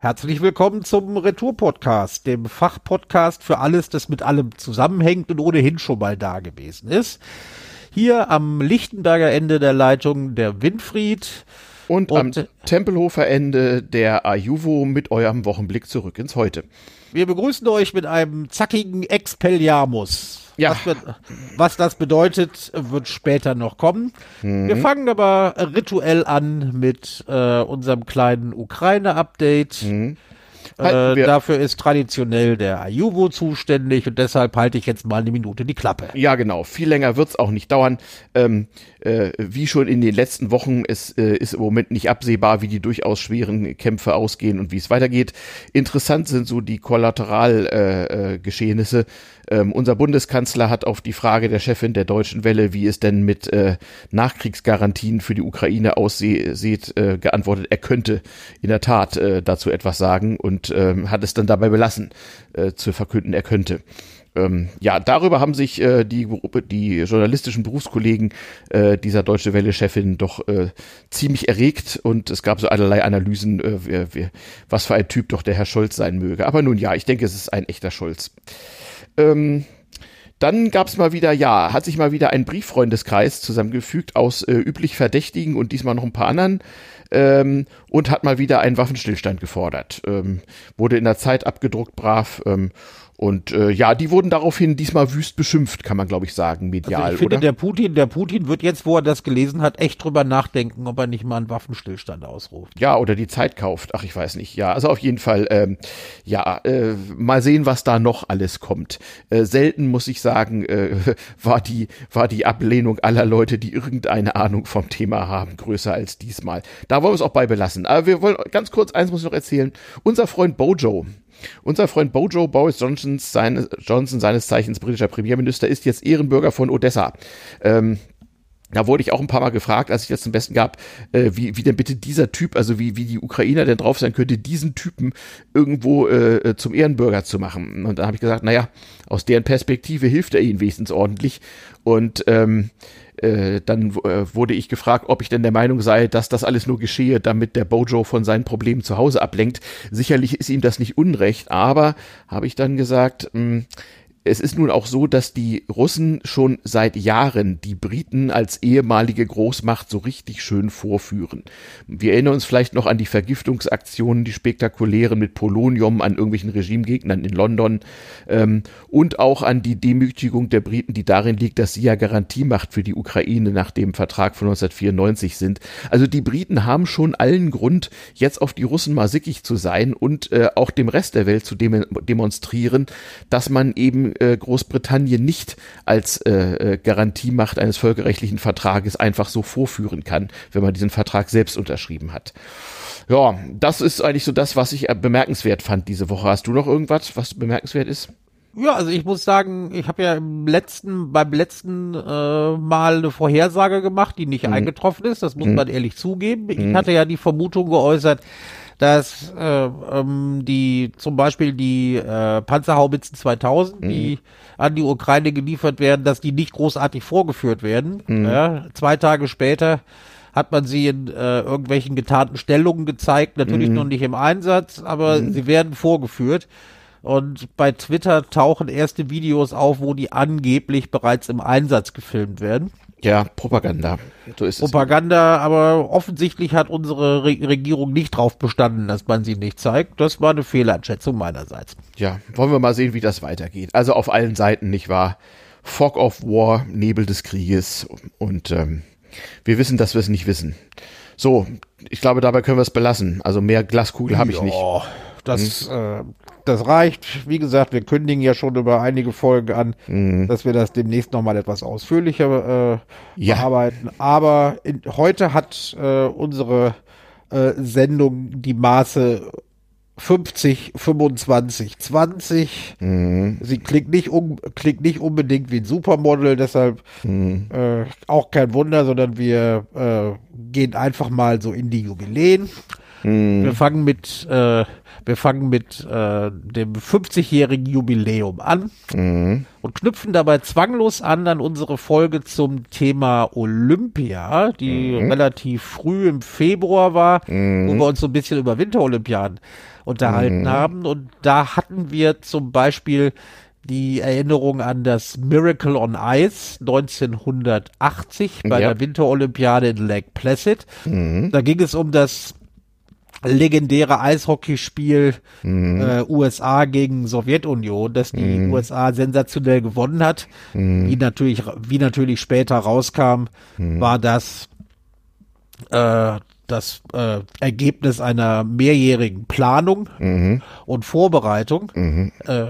Herzlich willkommen zum Retour-Podcast, dem Fachpodcast für alles, das mit allem zusammenhängt und ohnehin schon mal da gewesen ist. Hier am Lichtenberger Ende der Leitung der Winfried. Und, und am Tempelhofer Ende der Ajuvo mit eurem Wochenblick zurück ins Heute. Wir begrüßen euch mit einem zackigen Expelliarmus. Ja. Was, was, das bedeutet, wird später noch kommen. Mhm. Wir fangen aber rituell an mit äh, unserem kleinen Ukraine-Update. Mhm. Äh, dafür ist traditionell der Ayuvo zuständig und deshalb halte ich jetzt mal eine Minute die Klappe. Ja, genau. Viel länger wird's auch nicht dauern. Ähm, äh, wie schon in den letzten Wochen, es äh, ist im Moment nicht absehbar, wie die durchaus schweren Kämpfe ausgehen und wie es weitergeht. Interessant sind so die Kollateralgeschehnisse. Äh, äh, ähm, unser Bundeskanzler hat auf die Frage der Chefin der Deutschen Welle, wie es denn mit äh, Nachkriegsgarantien für die Ukraine aussieht, äh, geantwortet, er könnte in der Tat dazu etwas sagen und äh, hat es dann dabei belassen, zu verkünden, er könnte ähm, ja, darüber haben sich äh, die, die journalistischen Berufskollegen äh, dieser Deutsche Welle-Chefin doch äh, ziemlich erregt und es gab so allerlei Analysen, äh, wie, wie, was für ein Typ doch der Herr Scholz sein möge. Aber nun ja, ich denke, es ist ein echter Scholz. Ähm, dann gab es mal wieder, ja, hat sich mal wieder ein Brieffreundeskreis zusammengefügt aus äh, üblich Verdächtigen und diesmal noch ein paar anderen ähm, und hat mal wieder einen Waffenstillstand gefordert. Ähm, wurde in der Zeit abgedruckt, brav. Ähm, und äh, ja, die wurden daraufhin diesmal wüst beschimpft, kann man glaube ich sagen, medial. Also ich finde, oder? der Putin, der Putin wird jetzt, wo er das gelesen hat, echt drüber nachdenken, ob er nicht mal einen Waffenstillstand ausruft. Ja, oder die Zeit kauft. Ach, ich weiß nicht. Ja, also auf jeden Fall, ähm, ja, äh, mal sehen, was da noch alles kommt. Äh, selten muss ich sagen, äh, war die war die Ablehnung aller Leute, die irgendeine Ahnung vom Thema haben, größer als diesmal. Da wollen wir es auch bei belassen. Aber wir wollen ganz kurz eins muss ich noch erzählen. Unser Freund Bojo, unser Freund Bojo Boris Johnson, seine, Johnson, seines Zeichens britischer Premierminister, ist jetzt Ehrenbürger von Odessa. Ähm, da wurde ich auch ein paar Mal gefragt, als ich das zum Besten gab, äh, wie, wie denn bitte dieser Typ, also wie, wie die Ukrainer denn drauf sein könnte, diesen Typen irgendwo äh, zum Ehrenbürger zu machen. Und da habe ich gesagt, naja, aus deren Perspektive hilft er ihnen wenigstens ordentlich. Und ähm, äh, dann äh, wurde ich gefragt, ob ich denn der Meinung sei, dass das alles nur geschehe, damit der Bojo von seinen Problemen zu Hause ablenkt. Sicherlich ist ihm das nicht unrecht, aber habe ich dann gesagt, mh, hm, es ist nun auch so, dass die Russen schon seit Jahren die Briten als ehemalige Großmacht so richtig schön vorführen. Wir erinnern uns vielleicht noch an die Vergiftungsaktionen, die spektakulären mit Polonium an irgendwelchen Regimegegnern in London ähm, und auch an die Demütigung der Briten, die darin liegt, dass sie ja Garantiemacht für die Ukraine nach dem Vertrag von 1994 sind. Also die Briten haben schon allen Grund, jetzt auf die Russen mal sickig zu sein und äh, auch dem Rest der Welt zu dem demonstrieren, dass man eben äh, Großbritannien nicht als äh, äh, Garantiemacht eines völkerrechtlichen Vertrages einfach so vorführen kann, wenn man diesen Vertrag selbst unterschrieben hat. Ja, das ist eigentlich so das, was ich äh, bemerkenswert fand diese Woche. Hast du noch irgendwas, was bemerkenswert ist? Ja, also ich muss sagen, ich habe ja im letzten, beim letzten äh, Mal eine Vorhersage gemacht, die nicht mhm. eingetroffen ist. Das muss mhm. man ehrlich zugeben. Ich mhm. hatte ja die Vermutung geäußert, dass äh, ähm, die zum Beispiel die äh, Panzerhaubitzen 2000, mhm. die an die Ukraine geliefert werden, dass die nicht großartig vorgeführt werden. Mhm. Ja, zwei Tage später hat man sie in äh, irgendwelchen getarnten Stellungen gezeigt, natürlich mhm. noch nicht im Einsatz, aber mhm. sie werden vorgeführt. Und bei Twitter tauchen erste Videos auf, wo die angeblich bereits im Einsatz gefilmt werden. Ja, Propaganda. So ist Propaganda, es. aber offensichtlich hat unsere Re Regierung nicht drauf bestanden, dass man sie nicht zeigt. Das war eine Fehleinschätzung meinerseits. Ja, wollen wir mal sehen, wie das weitergeht. Also auf allen Seiten, nicht wahr? Fog of War, Nebel des Krieges und ähm, wir wissen, dass wir es nicht wissen. So, ich glaube, dabei können wir es belassen. Also mehr Glaskugel habe ich nicht. Das, hm? äh, das reicht. Wie gesagt, wir kündigen ja schon über einige Folgen an, mhm. dass wir das demnächst nochmal etwas ausführlicher äh, ja. bearbeiten. Aber in, heute hat äh, unsere äh, Sendung die Maße 50, 25, 20. Mhm. Sie klingt nicht, um, klingt nicht unbedingt wie ein Supermodel, deshalb mhm. äh, auch kein Wunder, sondern wir äh, gehen einfach mal so in die Jubiläen. Mhm. Wir fangen mit, äh, wir fangen mit äh, dem 50-jährigen Jubiläum an mhm. und knüpfen dabei zwanglos an an unsere Folge zum Thema Olympia, die mhm. relativ früh im Februar war, wo wir uns so ein bisschen über Winterolympiaden unterhalten haben. Und da hatten wir zum Beispiel die Erinnerung an das Miracle on Ice 1980 bei ja. der Winterolympiade in Lake Placid. Mhm. Da ging es um das legendäre Eishockeyspiel mhm. äh, USA gegen Sowjetunion, das die mhm. USA sensationell gewonnen hat. Mhm. Wie natürlich, wie natürlich später rauskam, mhm. war das äh, das äh, Ergebnis einer mehrjährigen Planung mhm. und Vorbereitung. Mhm. Äh,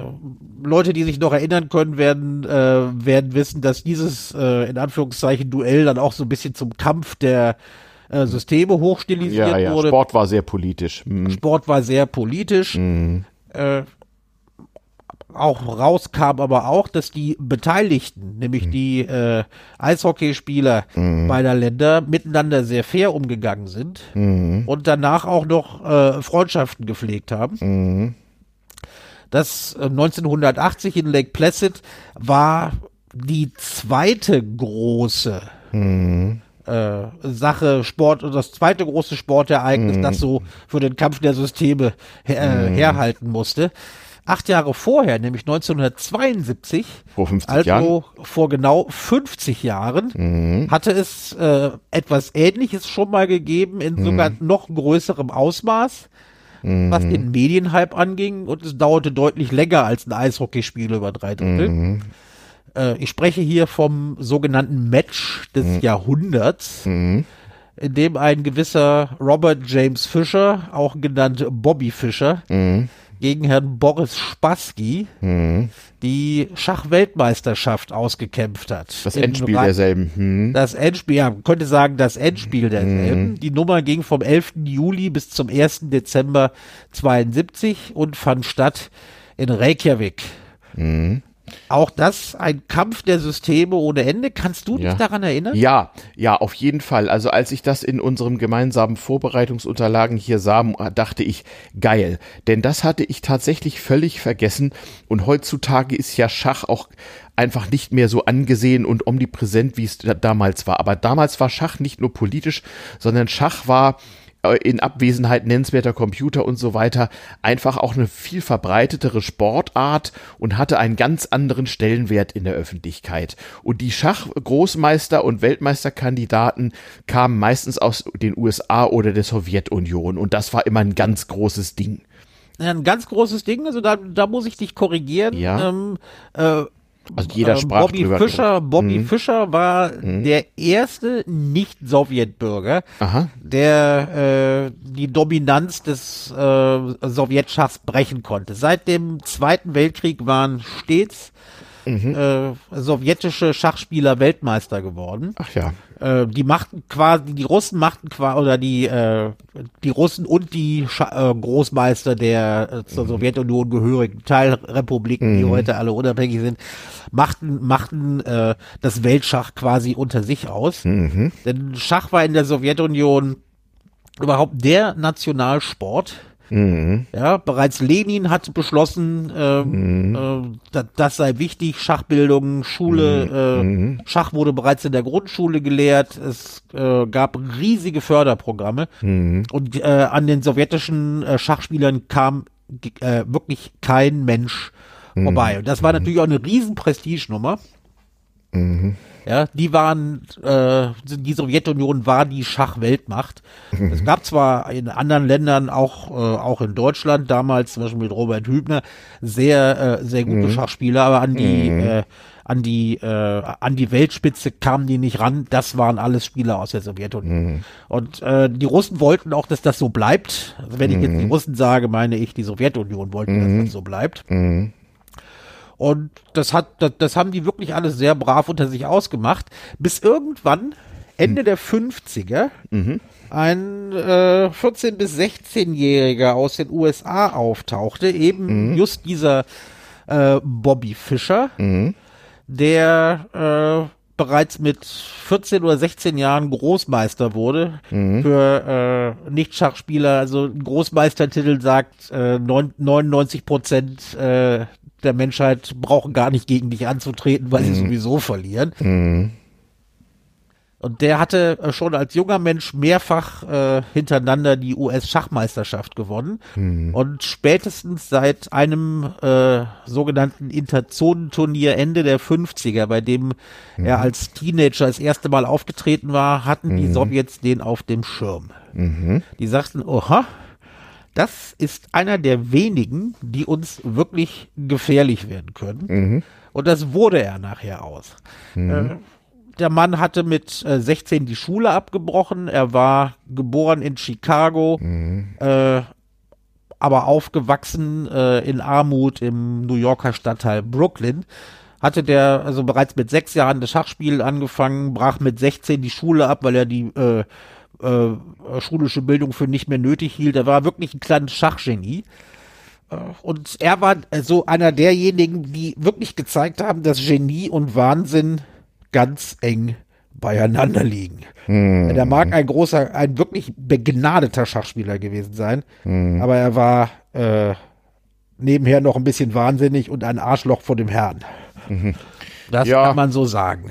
Leute, die sich noch erinnern können, werden, äh, werden wissen, dass dieses äh, in Anführungszeichen Duell dann auch so ein bisschen zum Kampf der äh, Systeme hochstilisiert ja, ja. wurde. Sport war sehr politisch. Mhm. Sport war sehr politisch. Mhm. Äh, auch rauskam aber auch, dass die Beteiligten, nämlich mhm. die äh, Eishockeyspieler mhm. beider Länder, miteinander sehr fair umgegangen sind mhm. und danach auch noch äh, Freundschaften gepflegt haben. Mhm. Das äh, 1980 in Lake Placid war die zweite große mhm. Äh, Sache, Sport, das zweite große Sportereignis, mhm. das so für den Kampf der Systeme her, äh, herhalten musste acht Jahre vorher, nämlich 1972, vor 50 also Jahren. vor genau 50 Jahren, mhm. hatte es äh, etwas Ähnliches schon mal gegeben, in mhm. sogar noch größerem Ausmaß, mhm. was den Medienhype anging und es dauerte deutlich länger als ein Eishockeyspiel über drei Drittel. Mhm. Äh, ich spreche hier vom sogenannten Match des mhm. Jahrhunderts mhm. in dem ein gewisser Robert James Fisher, auch genannt Bobby Fischer, mhm gegen Herrn Boris Spassky mhm. die Schachweltmeisterschaft ausgekämpft hat. Das Endspiel Ra derselben. Mhm. Das Endspiel, ja, man könnte sagen, das Endspiel derselben. Mhm. Die Nummer ging vom 11. Juli bis zum 1. Dezember 72 und fand statt in Reykjavik. Mhm. Auch das ein Kampf der Systeme ohne Ende. Kannst du dich ja. daran erinnern? Ja, ja, auf jeden Fall. Also als ich das in unserem gemeinsamen Vorbereitungsunterlagen hier sah, dachte ich, geil. Denn das hatte ich tatsächlich völlig vergessen. Und heutzutage ist ja Schach auch einfach nicht mehr so angesehen und omnipräsent, wie es damals war. Aber damals war Schach nicht nur politisch, sondern Schach war in Abwesenheit nennenswerter Computer und so weiter einfach auch eine viel verbreitetere Sportart und hatte einen ganz anderen Stellenwert in der Öffentlichkeit. Und die Schachgroßmeister und Weltmeisterkandidaten kamen meistens aus den USA oder der Sowjetunion und das war immer ein ganz großes Ding. Ein ganz großes Ding, also da, da muss ich dich korrigieren. Ja. Ähm, äh, also jeder äh, sprach Bobby drüber. Fischer, Bobby mhm. Fischer war mhm. der erste Nicht-Sowjetbürger, der äh, die Dominanz des äh, Sowjetschachs brechen konnte. Seit dem Zweiten Weltkrieg waren stets mhm. äh, sowjetische Schachspieler Weltmeister geworden. Ach ja. Äh, die machten quasi, die Russen machten quasi, oder die, äh, die Russen und die Scha äh, Großmeister der äh, zur mhm. Sowjetunion gehörigen Teilrepubliken, mhm. die heute alle unabhängig sind, machten, machten äh, das Weltschach quasi unter sich aus. Mhm. Denn Schach war in der Sowjetunion überhaupt der Nationalsport Mhm. Ja, bereits Lenin hat beschlossen, äh, mhm. äh, das, sei wichtig, Schachbildung, Schule, mhm. Äh, mhm. Schach wurde bereits in der Grundschule gelehrt, es äh, gab riesige Förderprogramme mhm. und äh, an den sowjetischen äh, Schachspielern kam wirklich kein Mensch mhm. vorbei. Und das war natürlich auch eine riesen Prestigenummer. Mhm. Ja, die waren, äh, die Sowjetunion war die Schachweltmacht. Mhm. Es gab zwar in anderen Ländern, auch, äh, auch in Deutschland damals, zum Beispiel mit Robert Hübner, sehr, äh, sehr gute mhm. Schachspieler, aber an die, mhm. äh, an die, äh, an die Weltspitze kamen die nicht ran. Das waren alles Spieler aus der Sowjetunion. Mhm. Und äh, die Russen wollten auch, dass das so bleibt. Also wenn ich jetzt die mhm. Russen sage, meine ich, die Sowjetunion wollten, dass mhm. das so bleibt. Mhm. Und das hat, das, das haben die wirklich alles sehr brav unter sich ausgemacht, bis irgendwann Ende mhm. der 50er mhm. ein äh, 14- bis 16-Jähriger aus den USA auftauchte, eben mhm. just dieser äh, Bobby Fischer, mhm. der äh, bereits mit 14 oder 16 Jahren Großmeister wurde. Mhm. Für äh, Nicht-Schachspieler, also Großmeistertitel sagt, äh, 99 Prozent äh, der Menschheit brauchen gar nicht gegen dich anzutreten, weil mhm. sie sowieso verlieren. Mhm. Und der hatte äh, schon als junger Mensch mehrfach äh, hintereinander die US-Schachmeisterschaft gewonnen. Mhm. Und spätestens seit einem äh, sogenannten Interzonenturnier Ende der 50er, bei dem mhm. er als Teenager das erste Mal aufgetreten war, hatten mhm. die Sowjets den auf dem Schirm. Mhm. Die sagten, oha, das ist einer der wenigen, die uns wirklich gefährlich werden können. Mhm. Und das wurde er nachher aus. Mhm. Äh, der Mann hatte mit äh, 16 die Schule abgebrochen. Er war geboren in Chicago, mhm. äh, aber aufgewachsen äh, in Armut im New Yorker Stadtteil Brooklyn. Hatte der also bereits mit sechs Jahren das Schachspiel angefangen, brach mit 16 die Schule ab, weil er die äh, äh, schulische Bildung für nicht mehr nötig hielt. Er war wirklich ein kleines Schachgenie. Äh, und er war so einer derjenigen, die wirklich gezeigt haben, dass Genie und Wahnsinn ganz eng beieinander liegen. Hm. Der mag ein großer, ein wirklich begnadeter Schachspieler gewesen sein, hm. aber er war äh, nebenher noch ein bisschen wahnsinnig und ein Arschloch vor dem Herrn. Mhm. Das ja. kann man so sagen.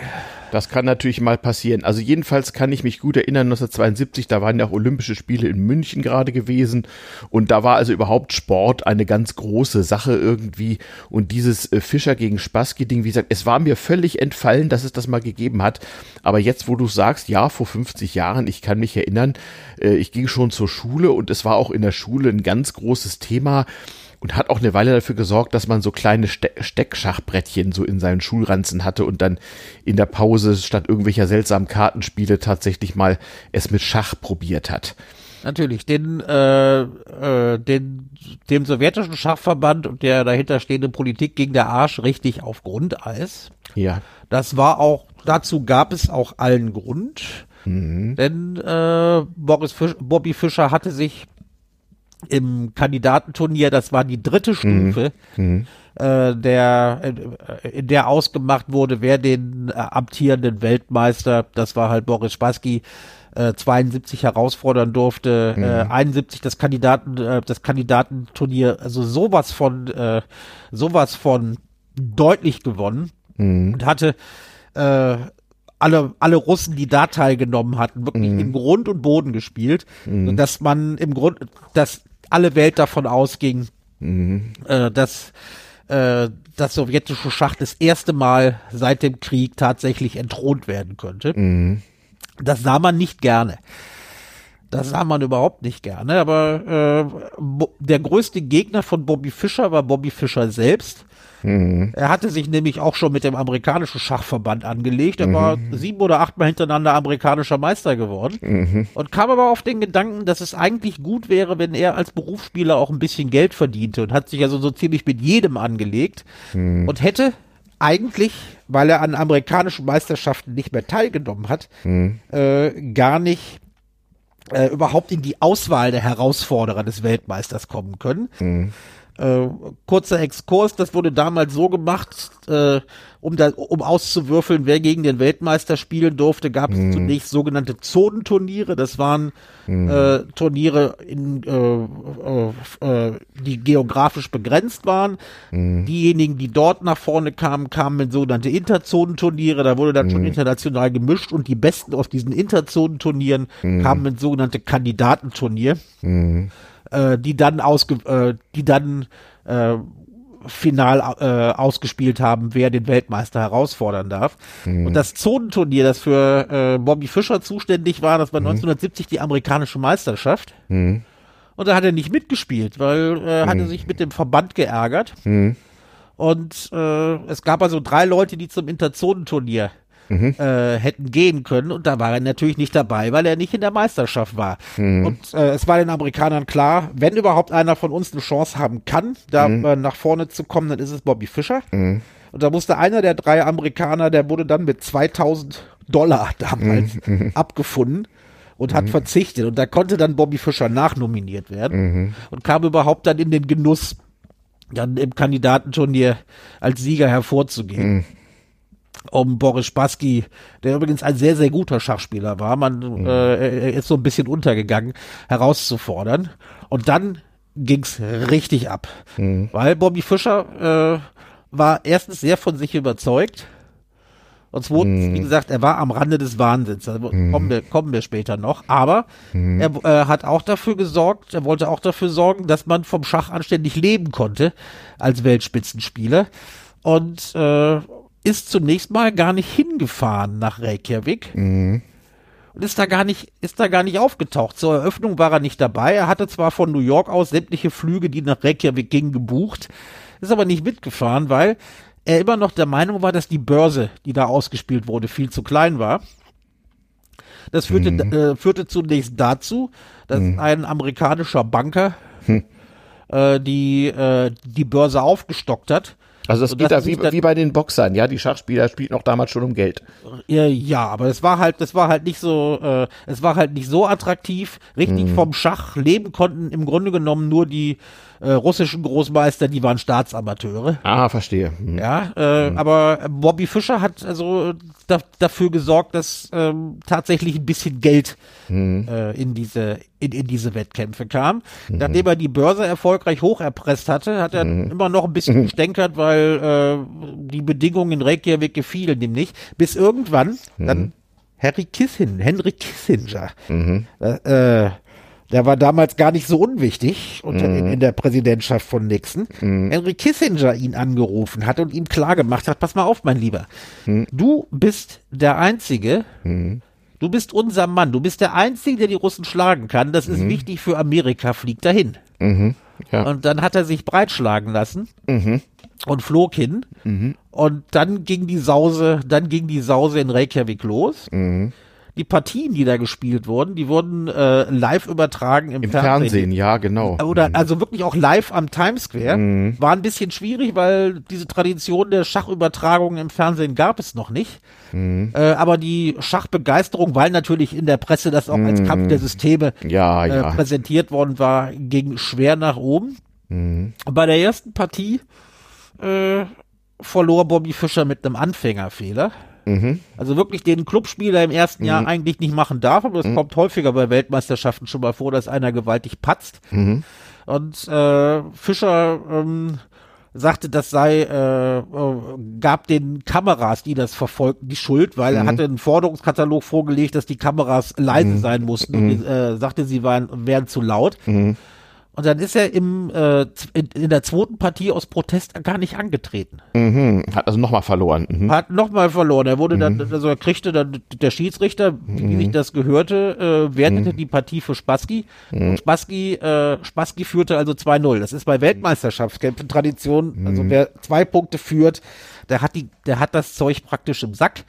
Das kann natürlich mal passieren. Also jedenfalls kann ich mich gut erinnern, 1972, da waren ja auch Olympische Spiele in München gerade gewesen. Und da war also überhaupt Sport eine ganz große Sache irgendwie. Und dieses äh, Fischer gegen Spassky-Ding, wie gesagt, es war mir völlig entfallen, dass es das mal gegeben hat, aber jetzt, wo du sagst, ja, vor 50 Jahren, ich kann mich erinnern, äh, ich ging schon zur Schule und es war auch in der Schule ein ganz großes Thema, und hat auch eine Weile dafür gesorgt, dass man so kleine Ste Steckschachbrettchen so in seinen Schulranzen hatte und dann in der Pause statt irgendwelcher seltsamen Kartenspiele tatsächlich mal es mit Schach probiert hat. Natürlich, den, äh, äh, den, dem sowjetischen Schachverband und der dahinterstehenden Politik ging der Arsch richtig auf Grundeis. Ja. Das war auch, dazu gab es auch allen Grund. Mhm. Denn äh, Boris Fisch, Bobby Fischer hatte sich im Kandidatenturnier, das war die dritte mhm. Stufe, mhm. äh, der, äh, in der ausgemacht wurde, wer den äh, amtierenden Weltmeister, das war halt Boris Spassky, äh, 72 herausfordern durfte, mhm. äh, 71 das Kandidaten, äh, das Kandidatenturnier, also sowas von, äh, sowas von deutlich gewonnen mhm. und hatte äh, alle, alle Russen, die da teilgenommen hatten, wirklich mhm. im Grund und Boden gespielt, mhm. dass man im Grund, dass alle Welt davon ausging, mhm. äh, dass äh, das sowjetische Schach das erste Mal seit dem Krieg tatsächlich entthront werden könnte. Mhm. Das sah man nicht gerne. Das sah man überhaupt nicht gerne, aber äh, der größte Gegner von Bobby Fischer war Bobby Fischer selbst. Mhm. Er hatte sich nämlich auch schon mit dem amerikanischen Schachverband angelegt. Er mhm. war sieben oder achtmal hintereinander amerikanischer Meister geworden mhm. und kam aber auf den Gedanken, dass es eigentlich gut wäre, wenn er als Berufsspieler auch ein bisschen Geld verdiente und hat sich also so ziemlich mit jedem angelegt mhm. und hätte eigentlich, weil er an amerikanischen Meisterschaften nicht mehr teilgenommen hat, mhm. äh, gar nicht äh, überhaupt in die Auswahl der Herausforderer des Weltmeisters kommen können. Mhm. Äh, kurzer Exkurs, das wurde damals so gemacht, äh, um, da, um auszuwürfeln, wer gegen den Weltmeister spielen durfte, gab es mhm. zunächst sogenannte Zonenturniere. Das waren mhm. äh, Turniere, in, äh, äh, äh, die geografisch begrenzt waren. Mhm. Diejenigen, die dort nach vorne kamen, kamen in sogenannte Interzonenturniere. Da wurde dann schon mhm. international gemischt und die Besten aus diesen Interzonenturnieren mhm. kamen in sogenannte Kandidatenturnier. Äh, die dann ausge, äh, die dann äh, final äh, ausgespielt haben, wer den Weltmeister herausfordern darf. Mhm. Und das Zonenturnier, das für äh, Bobby Fischer zuständig war, das war mhm. 1970 die amerikanische Meisterschaft. Mhm. Und da hat er nicht mitgespielt, weil er äh, hatte mhm. sich mit dem Verband geärgert. Mhm. Und äh, es gab also drei Leute, die zum Interzonenturnier mhm. äh, hätten gehen können. Und da war er natürlich nicht dabei, weil er nicht in der Meisterschaft war. Mhm. Und äh, es war den Amerikanern klar, wenn überhaupt einer von uns eine Chance haben kann, da mhm. äh, nach vorne zu kommen, dann ist es Bobby Fischer. Mhm. Und da musste einer der drei Amerikaner, der wurde dann mit 2000 Dollar damals mhm. Mhm. abgefunden und hat verzichtet. Und da konnte dann Bobby Fischer nachnominiert werden und kam überhaupt dann in den Genuss, dann im Kandidatenturnier als Sieger hervorzugehen. Um Boris Spassky, der übrigens ein sehr, sehr guter Schachspieler war, man mhm. äh, er ist so ein bisschen untergegangen, herauszufordern. Und dann ging's richtig ab. Mhm. Weil Bobby Fischer äh, war erstens sehr von sich überzeugt. Und zweitens, mhm. wie gesagt, er war am Rande des Wahnsinns. Also mhm. kommen, wir, kommen wir später noch. Aber mhm. er äh, hat auch dafür gesorgt, er wollte auch dafür sorgen, dass man vom Schach anständig leben konnte als Weltspitzenspieler. Und äh, ist zunächst mal gar nicht hingefahren nach Reykjavik. Mhm. Und ist da gar nicht, ist da gar nicht aufgetaucht. Zur Eröffnung war er nicht dabei. Er hatte zwar von New York aus sämtliche Flüge, die nach Reykjavik gingen, gebucht, ist aber nicht mitgefahren, weil er immer noch der Meinung war, dass die Börse, die da ausgespielt wurde, viel zu klein war. Das führte, mhm. äh, führte zunächst dazu, dass mhm. ein amerikanischer Banker hm. äh, die, äh, die Börse aufgestockt hat also das geht da wie, wie bei den Boxern, ja, die Schachspieler spielten auch damals schon um Geld. Ja, aber es war halt, das war halt nicht so, äh, es war halt nicht so attraktiv. Richtig mhm. vom Schach leben konnten im Grunde genommen nur die äh, russischen Großmeister, die waren Staatsamateure. Ah, verstehe. Mhm. Ja, äh, mhm. aber Bobby Fischer hat also da, dafür gesorgt, dass ähm, tatsächlich ein bisschen Geld mhm. äh, in diese in, in diese Wettkämpfe kam. Mhm. Nachdem er die Börse erfolgreich hoch erpresst hatte, hat er mhm. immer noch ein bisschen gestänkert, weil äh, die Bedingungen in Reykjavik gefielen ihm nicht. Bis irgendwann dann Harry Kissinger, Henry Kissinger, äh, der war damals gar nicht so unwichtig unter, mhm. in, in, der Präsidentschaft von Nixon. Mhm. Henry Kissinger ihn angerufen hat und ihm klargemacht hat, pass mal auf, mein Lieber. Mhm. Du bist der Einzige, mhm. du bist unser Mann, du bist der Einzige, der die Russen schlagen kann. Das ist mhm. wichtig für Amerika, flieg dahin. Mhm. Ja. Und dann hat er sich breitschlagen lassen und flog hin. Und dann ging die Sause, dann ging die Sause in Reykjavik los. Die Partien, die da gespielt wurden, die wurden äh, live übertragen im, Im Fernsehen. Fernsehen. ja, genau. Oder mhm. also wirklich auch live am Times Square. Mhm. War ein bisschen schwierig, weil diese Tradition der Schachübertragung im Fernsehen gab es noch nicht. Mhm. Äh, aber die Schachbegeisterung, weil natürlich in der Presse das auch als Kampf der mhm. Systeme ja, äh, ja. präsentiert worden war, ging schwer nach oben. Mhm. Bei der ersten Partie äh, verlor Bobby Fischer mit einem Anfängerfehler. Mhm. Also wirklich den Clubspieler im ersten mhm. Jahr eigentlich nicht machen darf, aber es mhm. kommt häufiger bei Weltmeisterschaften schon mal vor, dass einer gewaltig patzt. Mhm. Und äh, Fischer ähm, sagte, das sei, äh, äh, gab den Kameras, die das verfolgten, die Schuld, weil er mhm. hatte einen Forderungskatalog vorgelegt, dass die Kameras leise mhm. sein mussten und äh, sagte, sie waren, wären zu laut. Und dann ist er im, äh, in, in, der zweiten Partie aus Protest gar nicht angetreten. Mhm. Hat also nochmal verloren. Mhm. Hat nochmal verloren. Er wurde dann, mhm. also er kriegte dann der Schiedsrichter, wie sich mhm. das gehörte, äh, wertete mhm. die Partie für Spassky. Und mhm. Spassky, äh, Spassky führte also 2-0. Das ist bei Weltmeisterschaftskämpfen Tradition. Also wer zwei Punkte führt, der hat die, der hat das Zeug praktisch im Sack.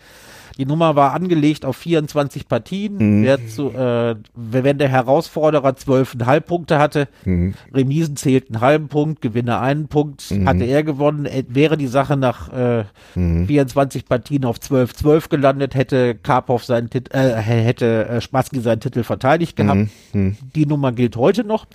Die Nummer war angelegt auf 24 Partien. Mhm. Wer zu, äh, wenn der Herausforderer 12,5 Punkte hatte, mhm. Remisen zählten einen halben Punkt, Gewinne einen Punkt, mhm. hatte er gewonnen, äh, wäre die Sache nach äh, 24 mhm. Partien auf 12-12 gelandet, hätte Karpov seinen Titel, äh, hätte äh, Spassky seinen Titel verteidigt gehabt. Mhm. Mhm. Die Nummer gilt heute noch.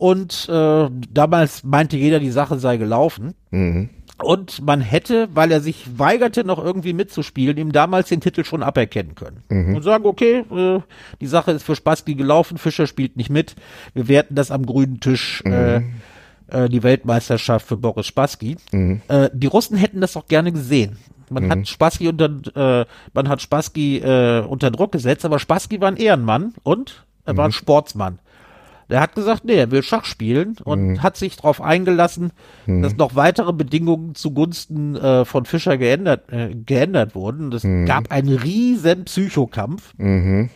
Und äh, damals meinte jeder, die Sache sei gelaufen. Mhm. Und man hätte, weil er sich weigerte, noch irgendwie mitzuspielen, ihm damals den Titel schon aberkennen können. Mhm. Und sagen, okay, äh, die Sache ist für Spassky gelaufen, Fischer spielt nicht mit, wir werten das am grünen Tisch, mhm. äh, äh, die Weltmeisterschaft für Boris Spassky. Mhm. Äh, die Russen hätten das auch gerne gesehen. Man hat mhm. Spassky unter, äh, man hat Spassky äh, unter Druck gesetzt, aber Spassky war ein Ehrenmann und er war ein mhm. Sportsmann. Der hat gesagt, nee, er will Schach spielen und mhm. hat sich darauf eingelassen, mhm. dass noch weitere Bedingungen zugunsten äh, von Fischer geändert, äh, geändert wurden. Es mhm. gab einen riesen Psychokampf. Mhm.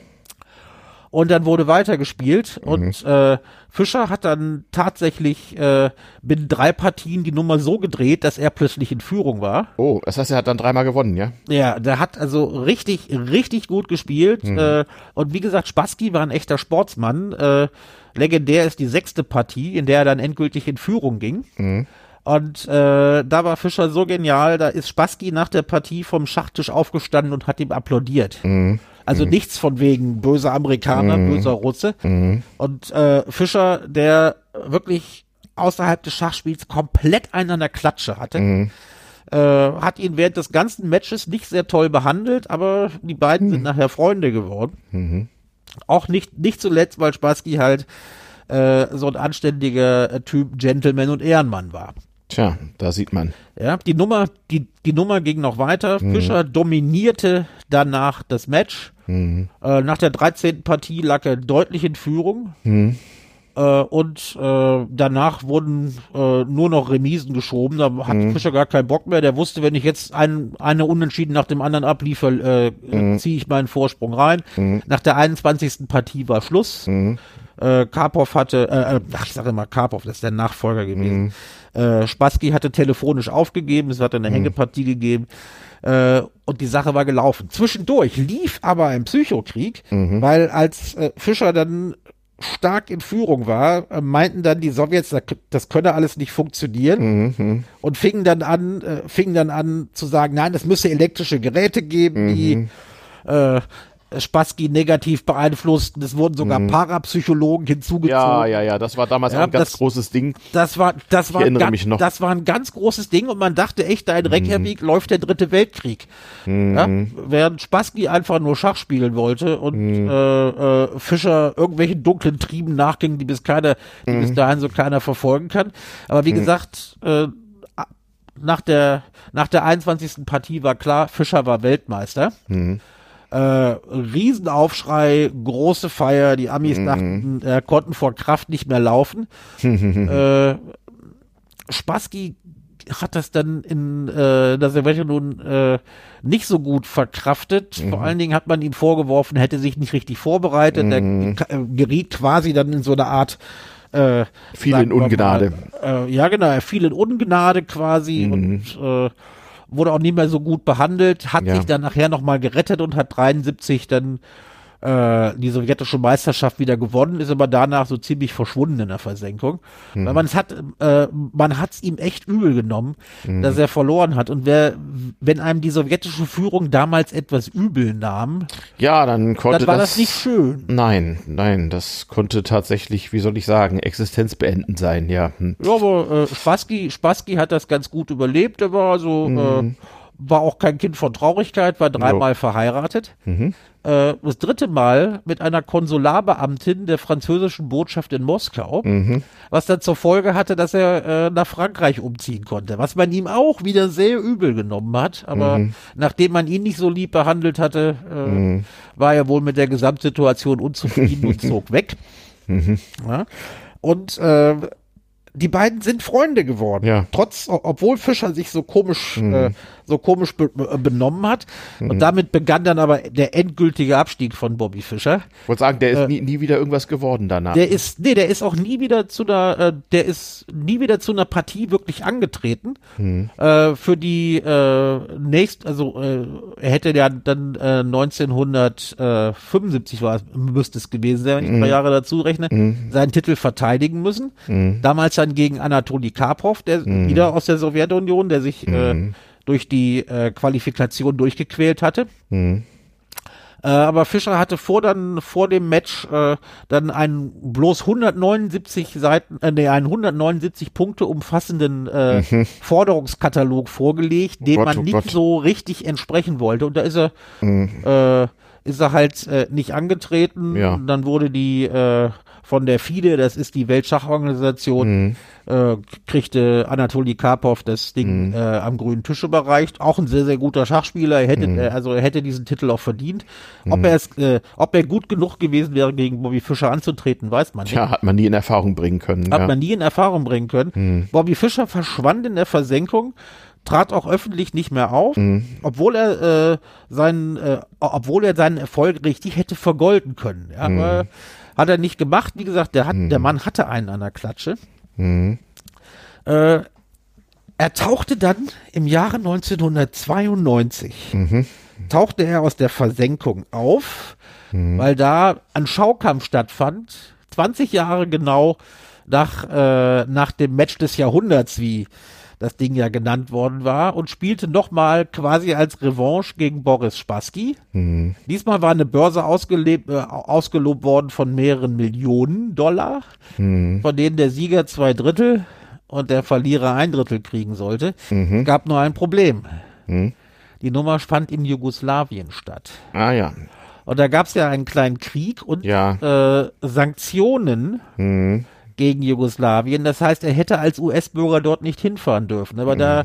Und dann wurde weitergespielt mhm. und äh, Fischer hat dann tatsächlich äh, binnen drei Partien die Nummer so gedreht, dass er plötzlich in Führung war. Oh, das heißt, er hat dann dreimal gewonnen, ja? Ja, der hat also richtig, richtig gut gespielt. Mhm. Äh, und wie gesagt, Spassky war ein echter Sportsmann. Äh, legendär ist die sechste Partie, in der er dann endgültig in Führung ging. Mhm. Und äh, da war Fischer so genial, da ist Spassky nach der Partie vom Schachtisch aufgestanden und hat ihm applaudiert. Mhm. Also mhm. nichts von wegen böser Amerikaner, mhm. böser Russe. Mhm. Und äh, Fischer, der wirklich außerhalb des Schachspiels komplett einen an der Klatsche hatte, mhm. äh, hat ihn während des ganzen Matches nicht sehr toll behandelt, aber die beiden sind nachher Freunde geworden. Auch nicht, nicht zuletzt, weil Spassky halt äh, so ein anständiger äh, Typ, Gentleman und Ehrenmann war. Tja, da sieht man. Ja, die Nummer, die, die Nummer ging noch weiter. Fischer dominierte danach das Match. Äh, nach der 13. Partie lag er deutlich in Führung. Äh, und äh, danach wurden äh, nur noch Remisen geschoben. Da hat Fischer gar keinen Bock mehr. Der wusste, wenn ich jetzt ein, eine Unentschieden nach dem anderen abliefer, äh, äh, ziehe ich meinen Vorsprung rein. Nach der 21. Partie war Schluss. Äh, Karpov hatte, äh, äh, ach, ich sage immer Karpov, das ist der Nachfolger gewesen. Äh, Spassky hatte telefonisch aufgegeben, es hat eine Hängepartie gegeben und die Sache war gelaufen. Zwischendurch lief aber ein Psychokrieg, weil als äh, Fischer dann stark in Führung war, äh, meinten dann die Sowjets, da- das könne alles nicht funktionieren und fingen dann an, äh, fingen dann an zu sagen, nein, es müsse elektrische Geräte geben, die äh, Spassky negativ beeinflussten. Es wurden sogar Parapsychologen hinzugezogen. Ja, ja, ja, das war damals Ja, ein ganz das- großes Ding. Das war, das war, erinnere mich noch. das war ein ganz großes Ding und man dachte echt, da in Reykjavik Mhm. läuft der dritte Weltkrieg. Ja? Während Spassky einfach nur Schach spielen wollte und Mhm. äh, äh, Fischer irgendwelchen dunklen Trieben nachging, die bis keiner, die Mhm. bis dahin so keiner verfolgen kann. Aber wie gesagt, äh, nach der, nach der 21. Partie war klar, Fischer war Weltmeister. Mhm. Äh, Riesenaufschrei, große Feier, die Amis Mhm. dachten, er konnten vor Kraft nicht mehr laufen. äh, Spassky hat das dann in äh, der Sowjetunion äh, nicht so gut verkraftet. Mhm. Vor allen Dingen hat man ihm vorgeworfen, hätte sich nicht richtig vorbereitet. Mhm. Er äh, geriet quasi dann in so eine Art äh, Fiel in wir mal, Ungnade. Äh, ja, genau, er fiel in Ungnade quasi Mhm. und äh, wurde auch nicht mehr so gut behandelt, hat Ja. sich dann nachher nochmal gerettet und hat 73 dann äh, die sowjetische Meisterschaft wieder gewonnen, ist aber danach so ziemlich verschwunden in der Versenkung. Mhm. Weil man es hat, äh, man hat's ihm echt übel genommen, Mhm. dass er verloren hat. Und wer, wenn einem die sowjetische Führung damals etwas übel nahm, Ja, dann konnte dann war das, das nicht schön. Nein, nein, das konnte tatsächlich, wie soll ich sagen, existenzbeendend sein, ja. Hm. Ja, aber äh, Spassky, Spassky hat das ganz gut überlebt. Er war also, äh, war auch kein Kind von Traurigkeit, war dreimal verheiratet. Äh, das dritte Mal mit einer Konsularbeamtin der französischen Botschaft in Moskau, was dann zur Folge hatte, dass er äh, nach Frankreich umziehen konnte, was man ihm auch wieder sehr übel genommen hat. Aber nachdem man ihn nicht so lieb behandelt hatte, äh, war er wohl mit der Gesamtsituation unzufrieden und zog weg. Ja? Und äh, die beiden sind Freunde geworden. Ja. Trotz, obwohl Fischer sich so komisch, äh, so komisch be äh, benommen hat. Und damit begann dann aber der endgültige Abstieg von Bobby Fischer. Ich wollte sagen, der ist nie, nie wieder irgendwas geworden danach. Der ist, nee, der ist auch nie wieder zu einer, äh, der ist nie wieder zu einer Partie wirklich angetreten. Äh, für die äh, nächst, also äh, er hätte ja dann äh, 1975 war es, müsste es gewesen sein, wenn ich ein paar Jahre dazu rechne, seinen Titel verteidigen müssen. Damals dann gegen Anatoli Karpov, der wieder aus der Sowjetunion, der sich äh, durch die äh, Qualifikation durchgequält hatte. Äh, aber Fischer hatte vor dann vor dem Match äh, dann einen bloß 179 Seiten, äh, nee, einen 179 Punkte umfassenden äh, Forderungskatalog vorgelegt, dem Gott, man oh nicht Gott. so richtig entsprechen wollte. Und da ist er, äh, ist er halt äh, nicht angetreten. Ja. Und Dann wurde die äh, von der FIDE, das ist die Weltschachorganisation, äh, kriegte Anatoli Karpov das Ding äh, am grünen Tisch überreicht. Auch ein sehr, sehr guter Schachspieler. Er hätte, äh, also er hätte diesen Titel auch verdient. Ob er es, äh, ob er gut genug gewesen wäre, gegen Bobby Fischer anzutreten, weiß man nicht. Tja, hat man nie in Erfahrung bringen können. Hat ja. man nie in Erfahrung bringen können. Bobby Fischer verschwand in der Versenkung, trat auch öffentlich nicht mehr auf, obwohl er äh, seinen, äh, obwohl er seinen Erfolg richtig hätte vergolden können. Ja, aber hat er nicht gemacht. Wie gesagt, der hat, der Mann hatte einen an der Klatsche. Äh, er tauchte dann im Jahre 1992 tauchte er aus der Versenkung auf, weil da ein Schaukampf stattfand, 20 Jahre genau nach, äh, nach dem Match des Jahrhunderts, wie das Ding ja genannt worden war, und spielte nochmal quasi als Revanche gegen Boris Spassky. Diesmal war eine Börse ausgelebt, äh, ausgelobt worden von mehreren Millionen Dollar, von denen der Sieger zwei Drittel und der Verlierer ein Drittel kriegen sollte. Mhm. Gab nur ein Problem. Die Nummer fand in Jugoslawien statt. Ah ja. Und da gab es ja einen kleinen Krieg und Ja. äh, Sanktionen Mhm. Gegen Jugoslawien. Das heißt, er hätte als US-Bürger dort nicht hinfahren dürfen. Aber da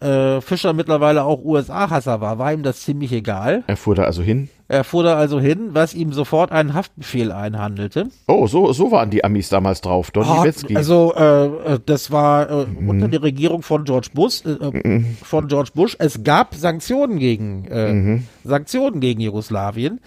äh, Fischer mittlerweile auch USA-Hasser war, war ihm das ziemlich egal. Er fuhr da also hin. Er fuhr da also hin, was ihm sofort einen Haftbefehl einhandelte. Oh, so, so waren die Amis damals drauf. Don Ah, Nowitzki. Also äh, äh, das war äh, unter der Regierung von George Bush, äh, äh, von George Bush. Es gab Sanktionen gegen äh, Sanktionen gegen Jugoslawien.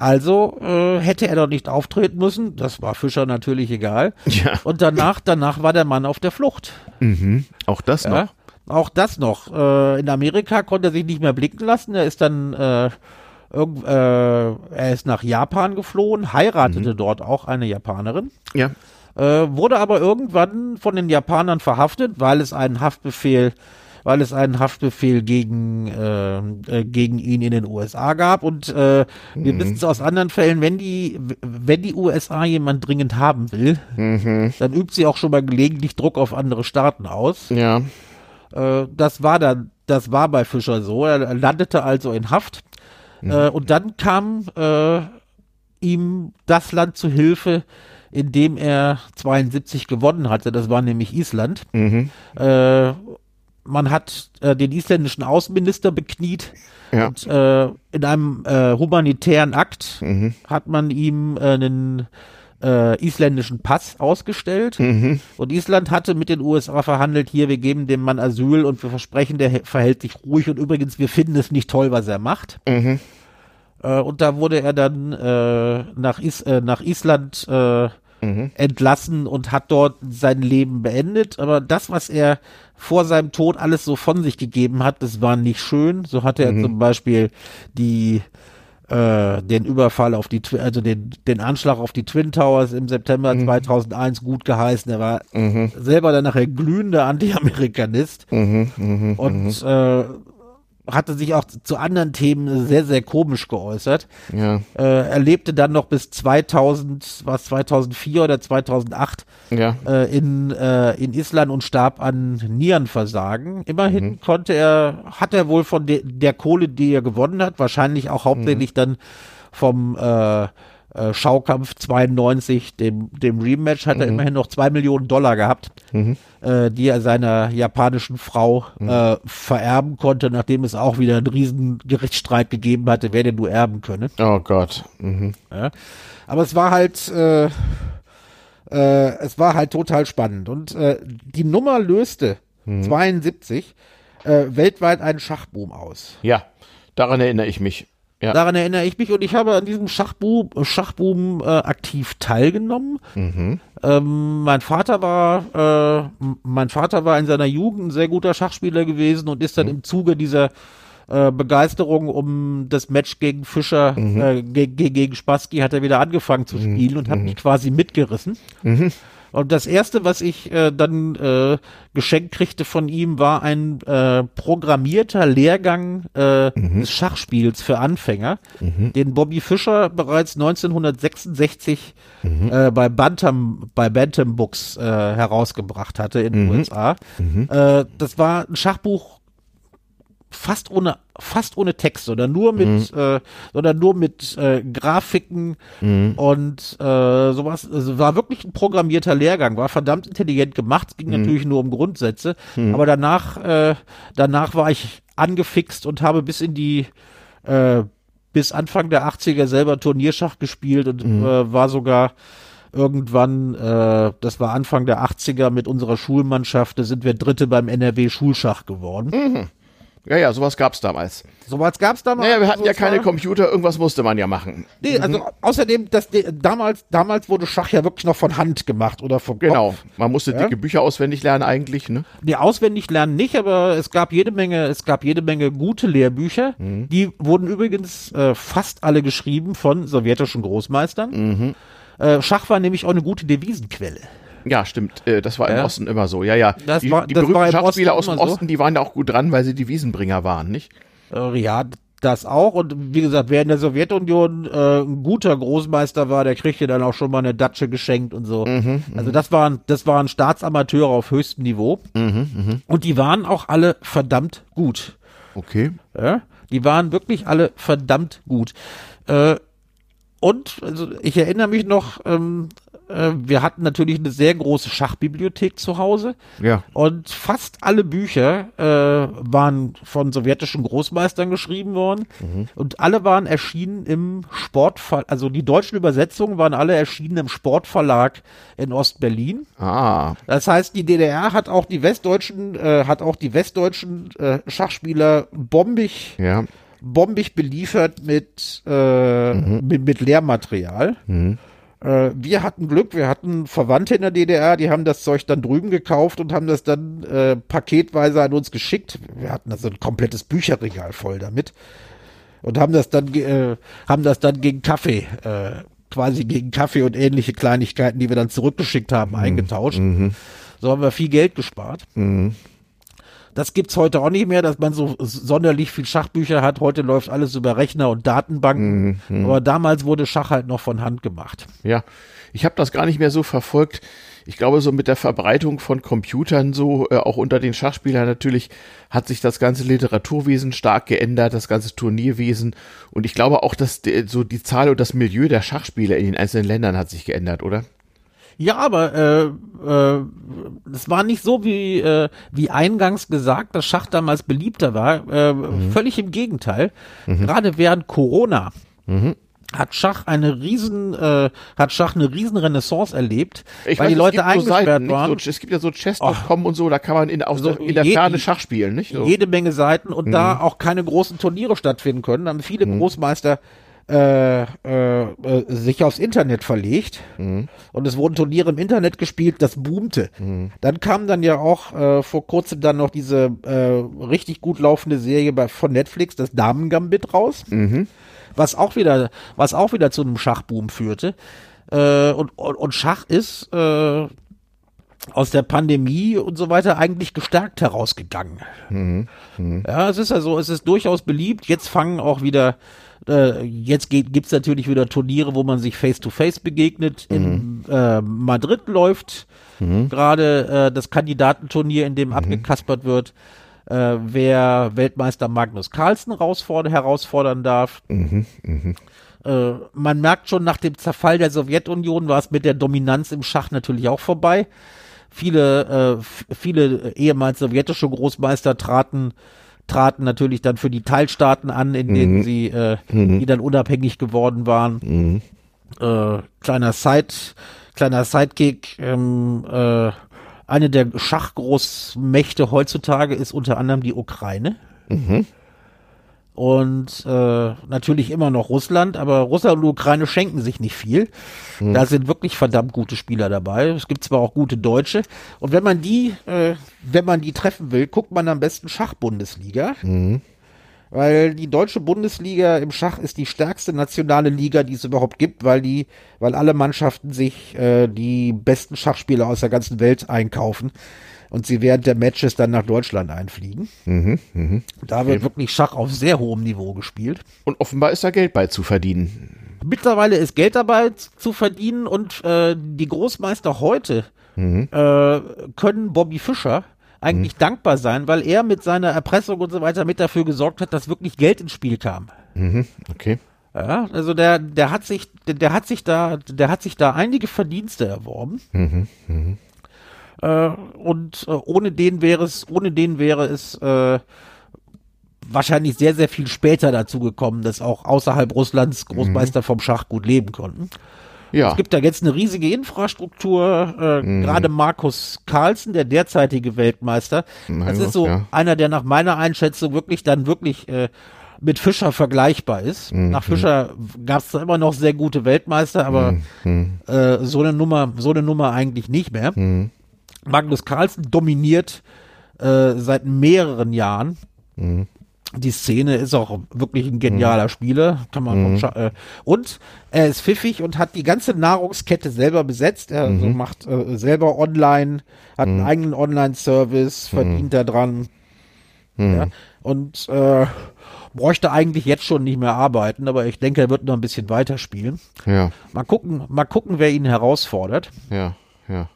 Also äh, hätte er doch nicht auftreten müssen. Das war Fischer natürlich egal. Ja. Und danach, danach war der Mann auf der Flucht. Mhm. Auch das Ja? noch. Auch das noch. Äh, in Amerika konnte er sich nicht mehr blicken lassen. Er ist dann äh, irgend, äh, er ist nach Japan geflohen, heiratete dort auch eine Japanerin. Ja. Äh, wurde aber irgendwann von den Japanern verhaftet, weil es einen Haftbefehl, weil es einen Haftbefehl gegen, äh, äh, gegen ihn in den USA gab. Und äh, wir wissen es aus anderen Fällen, wenn die, wenn die USA jemand dringend haben will, dann übt sie auch schon mal gelegentlich Druck auf andere Staaten aus. Ja. Äh, das war dann, das war bei Fischer so. Er landete also in Haft. Äh, und dann kam äh, ihm das Land zu Hilfe, in dem er 72 gewonnen hatte. Das war nämlich Island. Mhm. Äh, man hat äh, den isländischen Außenminister bekniet. Ja. Und in einem humanitären Akt Mhm. hat man ihm einen äh, isländischen Pass ausgestellt. Mhm. Und Island hatte mit den USA verhandelt, hier, wir geben dem Mann Asyl und wir versprechen, der verhält sich ruhig und übrigens, wir finden es nicht toll, was er macht. Mhm. Äh, und da wurde er dann äh, nach, Is äh, nach Island äh, Mhm. entlassen und hat dort sein Leben beendet. Aber das, was er vor seinem Tod alles so von sich gegeben hat, das war nicht schön. So hatte er zum Beispiel die äh, den Überfall auf die, also den, den Anschlag auf die Twin Towers im September 2001 gut geheißen. Er war selber dann nachher glühender Anti-Amerikanist Mhm. Mhm. und äh, hatte sich auch zu anderen Themen sehr, sehr komisch geäußert. Ja. Äh, er lebte dann noch bis 2000, was 2004 oder 2008 Ja. äh, in, äh, in Island und starb an Nierenversagen. Immerhin Mhm. konnte er, hat er wohl von de, der Kohle, die er gewonnen hat, wahrscheinlich auch Mhm. hauptsächlich dann vom äh, äh, Schaukampf 92, dem, dem Rematch, hat er Mhm. immerhin noch zwei Millionen Dollar gehabt, äh, die er seiner japanischen Frau Mhm. äh, vererben konnte, nachdem es auch wieder einen riesen Gerichtsstreit gegeben hatte, wer denn nur erben könne. Oh Gott. Mhm. Ja. Aber es war halt, äh, äh, es war halt total spannend. Und äh, die Nummer löste 72 äh, weltweit einen Schachboom aus. Ja. Daran erinnere ich mich. Ja. Daran erinnere ich mich und ich habe an diesem Schachboom, Schachboom äh, aktiv teilgenommen. Ähm, mein Vater war, äh, mein Vater war in seiner Jugend ein sehr guter Schachspieler gewesen und ist dann im Zuge dieser äh, Begeisterung um das Match gegen Fischer, äh, ge ge gegen Spassky, hat er wieder angefangen zu spielen und hat mich quasi mitgerissen. Und das erste, was ich äh, dann äh, geschenkt kriegte von ihm, war ein äh, programmierter Lehrgang äh, des Schachspiels für Anfänger, den Bobby Fischer bereits 1966 äh, bei Bantam bei Bantam Books äh, herausgebracht hatte in den USA. Äh, das war ein Schachbuch fast ohne fast ohne Text, sondern nur mit äh, sondern nur mit äh, Grafiken und äh, sowas. Also war wirklich ein programmierter Lehrgang, war verdammt intelligent gemacht, ging natürlich nur um Grundsätze, aber danach äh, danach war ich angefixt und habe bis in die äh, bis Anfang der 80er selber Turnierschach gespielt und äh, war sogar irgendwann, äh, das war Anfang der 80er mit unserer Schulmannschaft, da sind wir Dritte beim NRW Schulschach geworden. Ja, ja, sowas gab's damals. Sowas gab's damals. Naja, wir hatten also ja keine war- Computer, irgendwas musste man ja machen. Nee, also außerdem, das, damals, damals wurde Schach ja wirklich noch von Hand gemacht oder vom Genau. Kopf. Man musste Ja? dicke Bücher auswendig lernen eigentlich, ne? Nee, auswendig lernen nicht, aber es gab jede Menge, es gab jede Menge gute Lehrbücher. Die wurden übrigens äh, fast alle geschrieben von sowjetischen Großmeistern. Äh, Schach war nämlich auch eine gute Devisenquelle. Ja, stimmt. Äh, das war im Ja. Osten immer so. Ja, ja. Das die war- die berühmten Schachspieler aus Osten dem so. Osten, die waren ja auch gut dran, weil sie die Wiesenbringer waren, nicht? Äh, ja, Das auch. Und wie gesagt, wer in der Sowjetunion äh, ein guter Großmeister war, der kriegte dann auch schon mal eine Datsche geschenkt und so. Mhm, also das waren, das waren Staatsamateure auf höchstem Niveau. Mhm, Und die waren auch alle verdammt gut. Okay. Ja? Die waren wirklich alle verdammt gut. Äh, und also ich erinnere mich noch, ähm, äh, wir hatten natürlich eine sehr große Schachbibliothek zu Hause. Ja. Und fast alle Bücher äh, waren von sowjetischen Großmeistern geschrieben worden. Und alle waren erschienen im Sportverlag, also die deutschen Übersetzungen waren alle erschienen im Sportverlag in Ostberlin. Ah. Das heißt, die DDR hat auch die westdeutschen, äh, hat auch die westdeutschen äh, Schachspieler bombig, Ja. bombig beliefert mit, äh, mit, mit Lehrmaterial. Äh, wir hatten Glück, wir hatten Verwandte in der DDR, die haben das Zeug dann drüben gekauft und haben das dann äh, paketweise an uns geschickt. Wir hatten also ein komplettes Bücherregal voll damit und haben das dann, äh, haben das dann gegen Kaffee, äh, quasi gegen Kaffee und ähnliche Kleinigkeiten, die wir dann zurückgeschickt haben, eingetauscht. So haben wir viel Geld gespart. Das gibt's heute auch nicht mehr, dass man so sonderlich viel Schachbücher hat. Heute läuft alles über Rechner und Datenbanken. Aber damals wurde Schach halt noch von Hand gemacht. Ja, ich habe das gar nicht mehr so verfolgt. Ich glaube, so mit der Verbreitung von Computern, so äh, auch unter den Schachspielern natürlich, hat sich das ganze Literaturwesen stark geändert, das ganze Turnierwesen. Und ich glaube auch, dass die, so die Zahl und das Milieu der Schachspieler in den einzelnen Ländern hat sich geändert, oder? Ja, aber äh, äh, es war nicht so wie äh, wie eingangs gesagt, dass Schach damals beliebter war. Äh, Völlig im Gegenteil. Gerade während Corona hat Schach eine riesen äh, hat Schach eine riesen Renaissance erlebt, weil weiß, die Leute eingesperrt Seiten, waren. So, es gibt ja so Chess.com und so, da kann man in, So, der, in der je- Ferne Schach spielen, nicht? So. jede Menge Seiten und da auch keine großen Turniere stattfinden können, haben viele Großmeister äh, äh, äh, sich aufs Internet verlegt und es wurden Turniere im Internet gespielt, das boomte. Dann kam dann ja auch äh, vor kurzem dann noch diese äh, richtig gut laufende Serie bei, von Netflix, das Damen-Gambit raus, was auch wieder, was auch wieder zu einem Schachboom führte. Äh, und, und, und Schach ist aus der Pandemie und so weiter eigentlich gestärkt herausgegangen. Ja, es ist ja so, es ist durchaus beliebt. Jetzt fangen auch wieder, äh, jetzt geht, gibt's natürlich wieder Turniere, wo man sich face-to-face begegnet. In äh, Madrid läuft gerade äh, das Kandidatenturnier, in dem abgekaspert wird, äh, wer Weltmeister Magnus Carlsen herausfordern, darf. Äh, man merkt schon, nach dem Zerfall der Sowjetunion war es mit der Dominanz im Schach natürlich auch vorbei. Viele, äh, viele ehemals sowjetische Großmeister traten, traten natürlich dann für die Teilstaaten an, in denen sie, äh, die dann unabhängig geworden waren. Äh, kleiner Side, kleiner Sidekick, ähm, äh, eine der Schachgroßmächte heutzutage ist unter anderem die Ukraine. Und äh, natürlich immer noch Russland, aber Russland und Ukraine schenken sich nicht viel. Da sind wirklich verdammt gute Spieler dabei. Es gibt zwar auch gute Deutsche. Und wenn man die, äh, wenn man die treffen will, guckt man am besten Schachbundesliga. Weil die deutsche Bundesliga im Schach ist die stärkste nationale Liga, die es überhaupt gibt, weil die, weil alle Mannschaften sich äh, die besten Schachspieler aus der ganzen Welt einkaufen und sie während der Matches dann nach Deutschland einfliegen. Da wird wirklich Schach auf sehr hohem Niveau gespielt. Und offenbar ist da Geld bei zu verdienen. Mittlerweile ist Geld dabei zu verdienen und äh, die Großmeister heute äh, können Bobby Fischer eigentlich dankbar sein, weil er mit seiner Erpressung und so weiter mit dafür gesorgt hat, dass wirklich Geld ins Spiel kam. Okay. Ja, also der, der hat sich, der, der hat sich da, der hat sich da einige Verdienste erworben. Äh, und äh, ohne den wäre es, ohne den wäre es äh, wahrscheinlich sehr, sehr viel später dazu gekommen, dass auch außerhalb Russlands Großmeister vom Schach gut leben konnten. Ja. Es gibt da jetzt eine riesige Infrastruktur. Äh, Gerade Markus Carlsen, der derzeitige Weltmeister, das Magnus, ist so ja. einer, der nach meiner Einschätzung wirklich dann wirklich äh, mit Fischer vergleichbar ist. Nach Fischer gab es da immer noch sehr gute Weltmeister, aber äh, so eine Nummer, so eine Nummer eigentlich nicht mehr. Magnus Carlsen dominiert äh, seit mehreren Jahren. Die Szene ist auch wirklich ein genialer Spieler, kann man Scha- äh, und er ist pfiffig und hat die ganze Nahrungskette selber besetzt. Er also macht äh, selber online, hat einen eigenen Online-Service, verdient. Mhm. Ja? Und äh, bräuchte eigentlich jetzt schon nicht mehr arbeiten, aber ich denke, er wird noch ein bisschen weiterspielen. Ja. Mal gucken, mal gucken, wer ihn herausfordert. Ja, ja.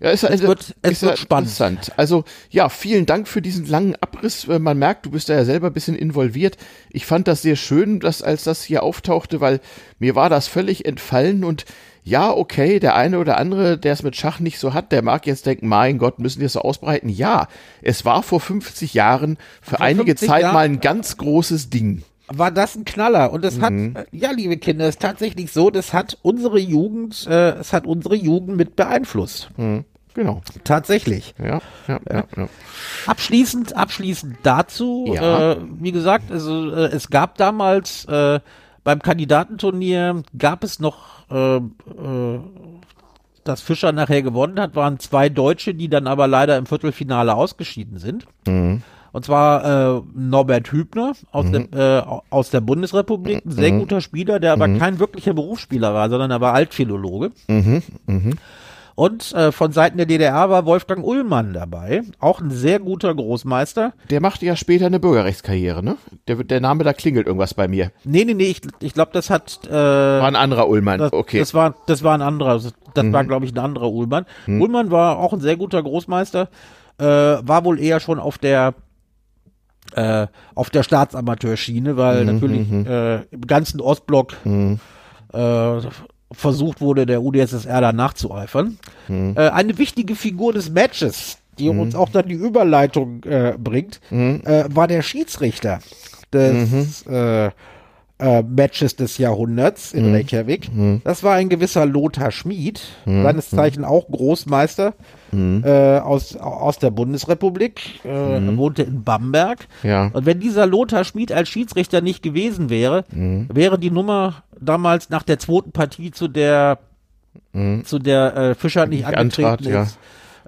Ja, ist, es wird, es ist wird spannend. interessant. Also ja, vielen Dank für diesen langen Abriss. Man merkt, du bist da ja selber ein bisschen involviert. Ich fand das sehr schön, dass als das hier auftauchte, weil mir war das völlig entfallen und ja, okay, der eine oder andere, der es mit Schach nicht so hat, der mag jetzt denken, mein Gott, müssen die es so ausbreiten. Ja, es war vor 50 Jahren für vor einige Zeit Jahren mal ein ganz großes Ding war das ein Knaller. Und es mhm. hat, ja, liebe Kinder, es ist tatsächlich so, das hat unsere Jugend, äh, es hat unsere Jugend mit beeinflusst. Mhm. Genau. Tatsächlich. Ja, ja, ja, ja. Abschließend, abschließend dazu, ja. äh, wie gesagt, also äh, es gab damals äh, beim Kandidatenturnier gab es noch äh, äh, das Fischer nachher gewonnen hat, waren zwei Deutsche, die dann aber leider im Viertelfinale ausgeschieden sind. Mhm. Und zwar äh, Norbert Hübner aus, mhm. der, äh, aus der Bundesrepublik, ein sehr mhm. guter Spieler, der aber mhm. kein wirklicher Berufsspieler war, sondern er war Altphilologe. Mhm. Mhm. Und äh, von Seiten der DDR war Wolfgang Ullmann dabei, auch ein sehr guter Großmeister. Der machte ja später eine Bürgerrechtskarriere, ne? Der, der Name, da klingelt irgendwas bei mir. Nee, nee, nee, ich, ich glaube, das hat... Äh, war ein anderer Ullmann, das, okay. Das war, das war ein anderer, das mhm. war, glaube ich, ein anderer Ullmann. Mhm. Ullmann war auch ein sehr guter Großmeister, äh, war wohl eher schon auf der äh, auf der Staatsamateurschiene, weil mhm, natürlich mhm. äh, im ganzen Ostblock mhm. äh, versucht wurde, der UdSSR da nachzueifern. Mhm. Äh, eine wichtige Figur des Matches, die mhm. uns auch dann die Überleitung äh, bringt, mhm. äh, war der Schiedsrichter des äh, äh, Matches des Jahrhunderts in mhm. Reykjavik. Mhm. Das war ein gewisser Lothar Schmid, mhm. seines Zeichen auch Großmeister mhm. äh, aus, aus der Bundesrepublik, äh, mhm. wohnte in Bamberg. Ja. Und wenn dieser Lothar Schmid als Schiedsrichter nicht gewesen wäre, mhm. wäre die Nummer damals nach der zweiten Partie, zu der mhm. zu der äh, Fischer nicht angetreten Antrat, ist, ja.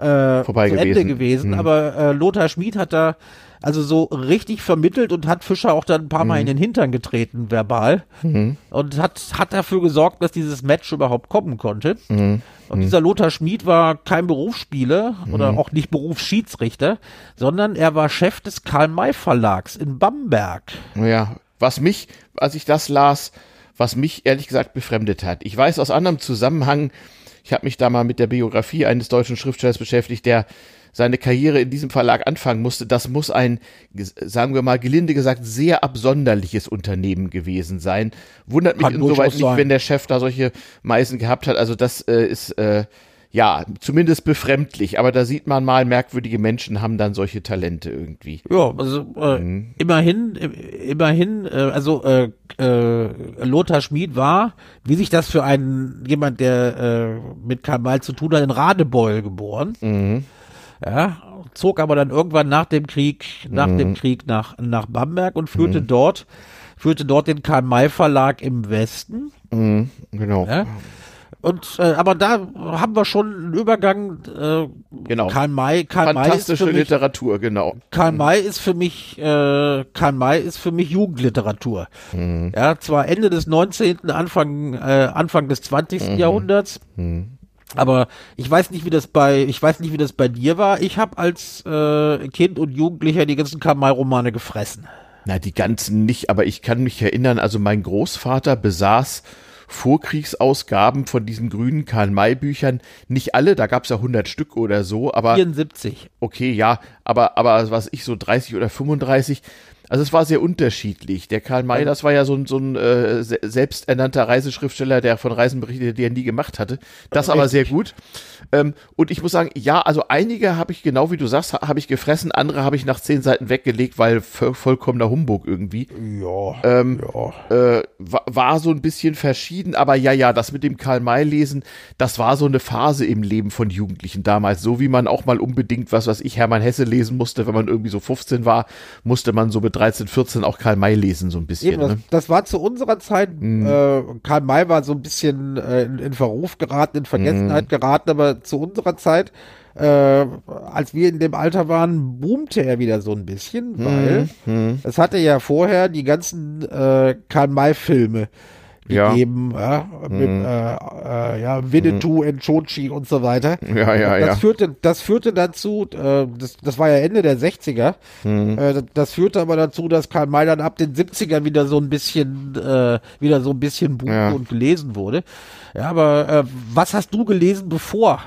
Äh, Vorbei zu gewesen. Ende gewesen. Aber äh, Lothar Schmid hat da also so richtig vermittelt und hat Fischer auch dann ein paar Mal mhm. in den Hintern getreten, verbal. Mhm. Und hat, hat dafür gesorgt, dass dieses Match überhaupt kommen konnte. Mhm. Und mhm. dieser Lothar Schmid war kein Berufsspieler oder Mhm. auch nicht Berufsschiedsrichter, sondern er war Chef des Karl-May Verlags in Bamberg. Ja, was mich, als ich das las, was mich ehrlich gesagt befremdet hat. Ich weiß aus anderem Zusammenhang, ich habe mich da mal mit der Biografie eines deutschen Schriftstellers beschäftigt, der seine Karriere in diesem Verlag anfangen musste, das muss ein, sagen wir mal gelinde gesagt, sehr absonderliches Unternehmen gewesen sein. Wundert mich Kann insoweit nicht, sein. wenn der Chef da solche Meisen gehabt hat. Also das äh, ist äh, ja zumindest befremdlich, aber da sieht man mal, merkwürdige Menschen haben dann solche Talente irgendwie. Ja, also äh, Mhm. immerhin, äh, immerhin, äh, also äh, äh, Lothar Schmid war, wie sich das für einen jemand, der äh, mit Karl May zu tun hat, in Radebeul geboren. Mhm. Ja, zog aber dann irgendwann nach dem Krieg, nach Mhm. dem Krieg nach, nach Bamberg und führte dort, führte dort den Karl May Verlag im Westen. Mhm. Genau. Ja. Und äh, aber da haben wir schon einen Übergang. Äh, Genau. Karl May, Karl May ist Fantastische für mich, Literatur, genau. Karl May ist für mich, äh, Karl May ist für mich Jugendliteratur. Mhm. Ja, zwar Ende des 19., Anfang, äh, Anfang des 20. Mhm. Jahrhunderts. Mhm. Aber ich weiß nicht, wie das bei, ich weiß nicht, wie das bei dir war. Ich habe als äh, Kind und Jugendlicher die ganzen Karl-May-Romane gefressen. Na, die ganzen nicht, aber ich kann mich erinnern, also mein Großvater besaß Vorkriegsausgaben von diesen grünen Karl-May-Büchern. Nicht alle, da gab es ja 100 Stück oder so, aber 74. okay, ja, aber, aber was ich so 30 oder 35. Also es war sehr unterschiedlich. Der Karl May, das war ja so ein, so ein äh, se- selbsternannter Reiseschriftsteller, der von Reisen berichtet, die er nie gemacht hatte. Das aber sehr gut. Ähm, und ich muss sagen, ja, also einige habe ich, genau wie du sagst, ha- habe ich gefressen, andere habe ich nach zehn Seiten weggelegt, weil vo- vollkommener Humbug irgendwie. Ja. Ähm, ja. äh, war, war so ein bisschen verschieden, aber ja, ja, das mit dem Karl May lesen, das war so eine Phase im Leben von Jugendlichen damals. So wie man auch mal unbedingt, was weiß ich, Hermann Hesse lesen musste, wenn man irgendwie so 15 war, musste man so mit 13, 14 auch Karl May lesen, so ein bisschen. Eben, das, Ne? das war zu unserer Zeit, Mhm. äh, Karl May war so ein bisschen äh, in, in Verruf geraten, in Vergessenheit Mhm. geraten, aber zu unserer Zeit, äh, als wir in dem Alter waren, boomte er wieder so ein bisschen, weil Mhm. es hatte ja vorher die ganzen äh, gegeben. Ja, ja mit, mhm. äh, äh, ja Winnetou, Enchochi mhm. und so weiter. Ja, ja, das ja. Führte, das führte dazu, äh, das, das war ja Ende der 60er, mhm. Äh, das, das führte aber dazu, dass Karl May dann ab den 70ern wieder so ein bisschen, äh, wieder so ein bisschen buch ja. und gelesen wurde. Ja, aber äh, was hast du gelesen bevor?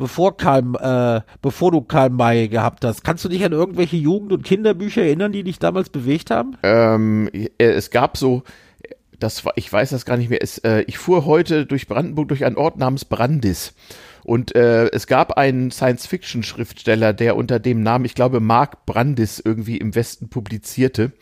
bevor Karl, äh, bevor du Karl May gehabt hast. Kannst du dich an irgendwelche Jugend- und Kinderbücher erinnern, die dich damals bewegt haben? Ähm, äh, es gab so, das war, ich weiß das gar nicht mehr. Es, äh, ich fuhr heute durch Brandenburg durch einen Ort namens Brandis. Und äh, es gab einen Science-Fiction-Schriftsteller, der unter dem Namen, ich glaube, Mark Brandis irgendwie im Westen publizierte.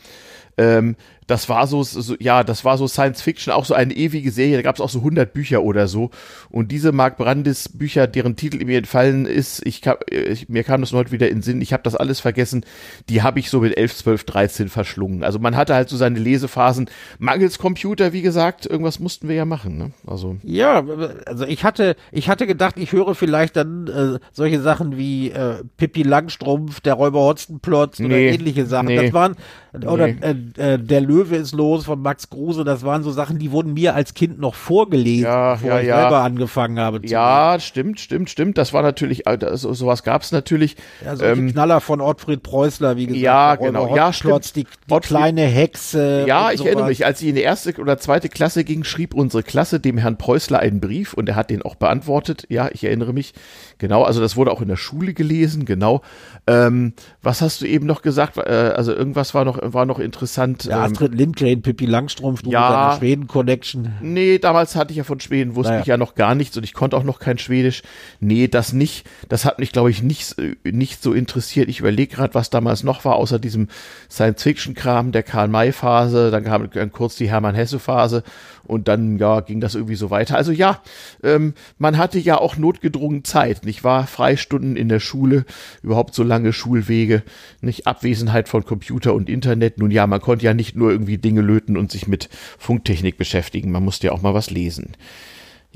Ähm, das war so, so, ja, das war so Science Fiction, auch so eine ewige Serie. Da gab es auch so 100 Bücher oder so. Und diese Mark Brandis Bücher, deren Titel mir entfallen ist, ich, kam, ich mir kam das heute wieder in den Sinn. Ich habe das alles vergessen. Die habe ich so mit 11, 12, 13 verschlungen. Also man hatte halt so seine Lesephasen mangels Computer, wie gesagt. Irgendwas mussten wir ja machen. Ne? Also ja, also ich hatte, ich hatte gedacht, ich höre vielleicht dann äh, solche Sachen wie äh, Pippi Langstrumpf, der Räuber Hotzenplotz nee, oder ähnliche Sachen. Nee, das waren oder nee. äh, äh der Löwe Löwe ist los von Max Kruse, das waren so Sachen, die wurden mir als Kind noch vorgelesen, ja, bevor ja, ich ja. selber angefangen habe. ja, machen. stimmt, stimmt, stimmt. Das war natürlich, also, so, sowas gab es natürlich. Ja, so ähm, Knaller von Ottfried Preußler, wie gesagt. Ja, genau. Ja, stimmt. Die, die Ottfried, kleine Hexe. Ja, ich erinnere mich, als ich in die erste oder zweite Klasse ging, schrieb unsere Klasse dem Herrn Preußler einen Brief und er hat den auch beantwortet. Ja, ich erinnere mich. Genau, also das wurde auch in der Schule gelesen, genau. Ähm, was hast du eben noch gesagt? Äh, also irgendwas war noch, war noch interessant. Ja, ähm, Astrid Astrid Lindgren, Pippi Langstrumpf, du ja, mit Schweden-Connection. Nee, damals hatte ich ja von Schweden, wusste naja. ich ja noch gar nichts und ich konnte auch noch kein Schwedisch. Nee, das nicht. Das hat mich, glaube ich, nicht, nicht so interessiert. Ich überlege gerade, was damals noch war, außer diesem Science-Fiction-Kram der Karl-May-Phase. Dann kam dann kurz die Hermann-Hesse-Phase und dann ja, ging das irgendwie so weiter. Also ja, ähm, man hatte ja auch notgedrungen Zeit, nicht wahr? Freistunden in der Schule, überhaupt so lange Schulwege, nicht Abwesenheit von Computer und Internet. Nun ja, man konnte ja nicht nur irgendwie Dinge löten und sich mit Funktechnik beschäftigen, man musste ja auch mal was lesen.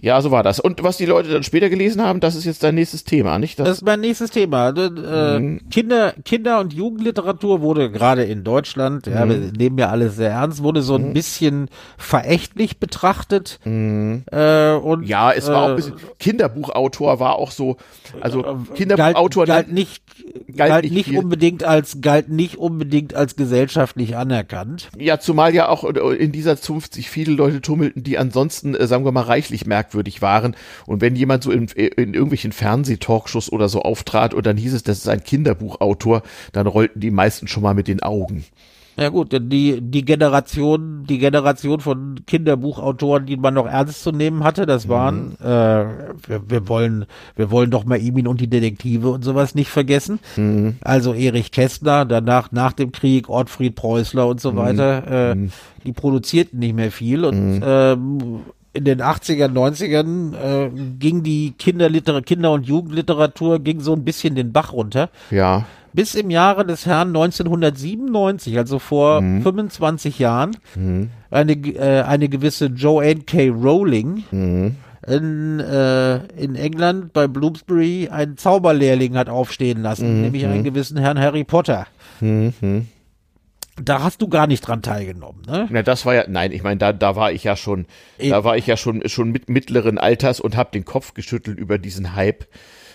Ja, so war das. Und was die Leute dann später gelesen haben, das ist jetzt dein nächstes Thema, nicht? Das, das ist mein nächstes Thema. Äh, mhm. Kinder, Kinder- und Jugendliteratur wurde gerade in Deutschland, mhm. ja, wir mhm. nehmen ja alles sehr ernst, wurde so ein mhm. bisschen verächtlich betrachtet. Mhm. Äh, und, ja, es war äh, auch ein äh, bisschen, Kinderbuchautor war auch so, also äh, Kinderbuchautor galt, galt nicht, galt, galt nicht, viel. unbedingt als, galt nicht unbedingt als gesellschaftlich anerkannt. Ja, zumal ja auch in dieser Zunft sich viele Leute tummelten, die ansonsten, sagen wir mal, reichlich merken merkwürdig waren. Und wenn jemand so in, in irgendwelchen Fernsehtalkshows oder so auftrat und dann hieß es, das ist ein Kinderbuchautor, dann rollten die meisten schon mal mit den Augen. Ja gut, denn die, die Generation, die Generation von Kinderbuchautoren, die man noch ernst zu nehmen hatte, das waren, mhm. äh, wir, wir, wollen, wir wollen doch mal Emin und die Detektive und sowas nicht vergessen. Mhm. Also Erich Kästner, danach, nach dem Krieg, Ortfried Preußler und so mhm. weiter, äh, mhm. die produzierten nicht mehr viel und mhm. ähm, in den 80ern, 90ern äh, ging die Kinderliter Kinder- und Jugendliteratur ging so ein bisschen den Bach runter. Ja. Bis im Jahre des Herrn 1997, also vor mhm. 25 Jahren, mhm. eine, äh, eine gewisse Joanne K. Rowling mhm. in, äh, in England bei Bloomsbury einen Zauberlehrling hat aufstehen lassen, mhm. nämlich einen mhm. gewissen Herrn Harry Potter. Mhm da hast du gar nicht dran teilgenommen, ne? Na, das war ja, nein, ich meine, da, da war ich ja schon, Eben. da war ich ja schon, schon mit mittleren Alters und habe den Kopf geschüttelt über diesen Hype.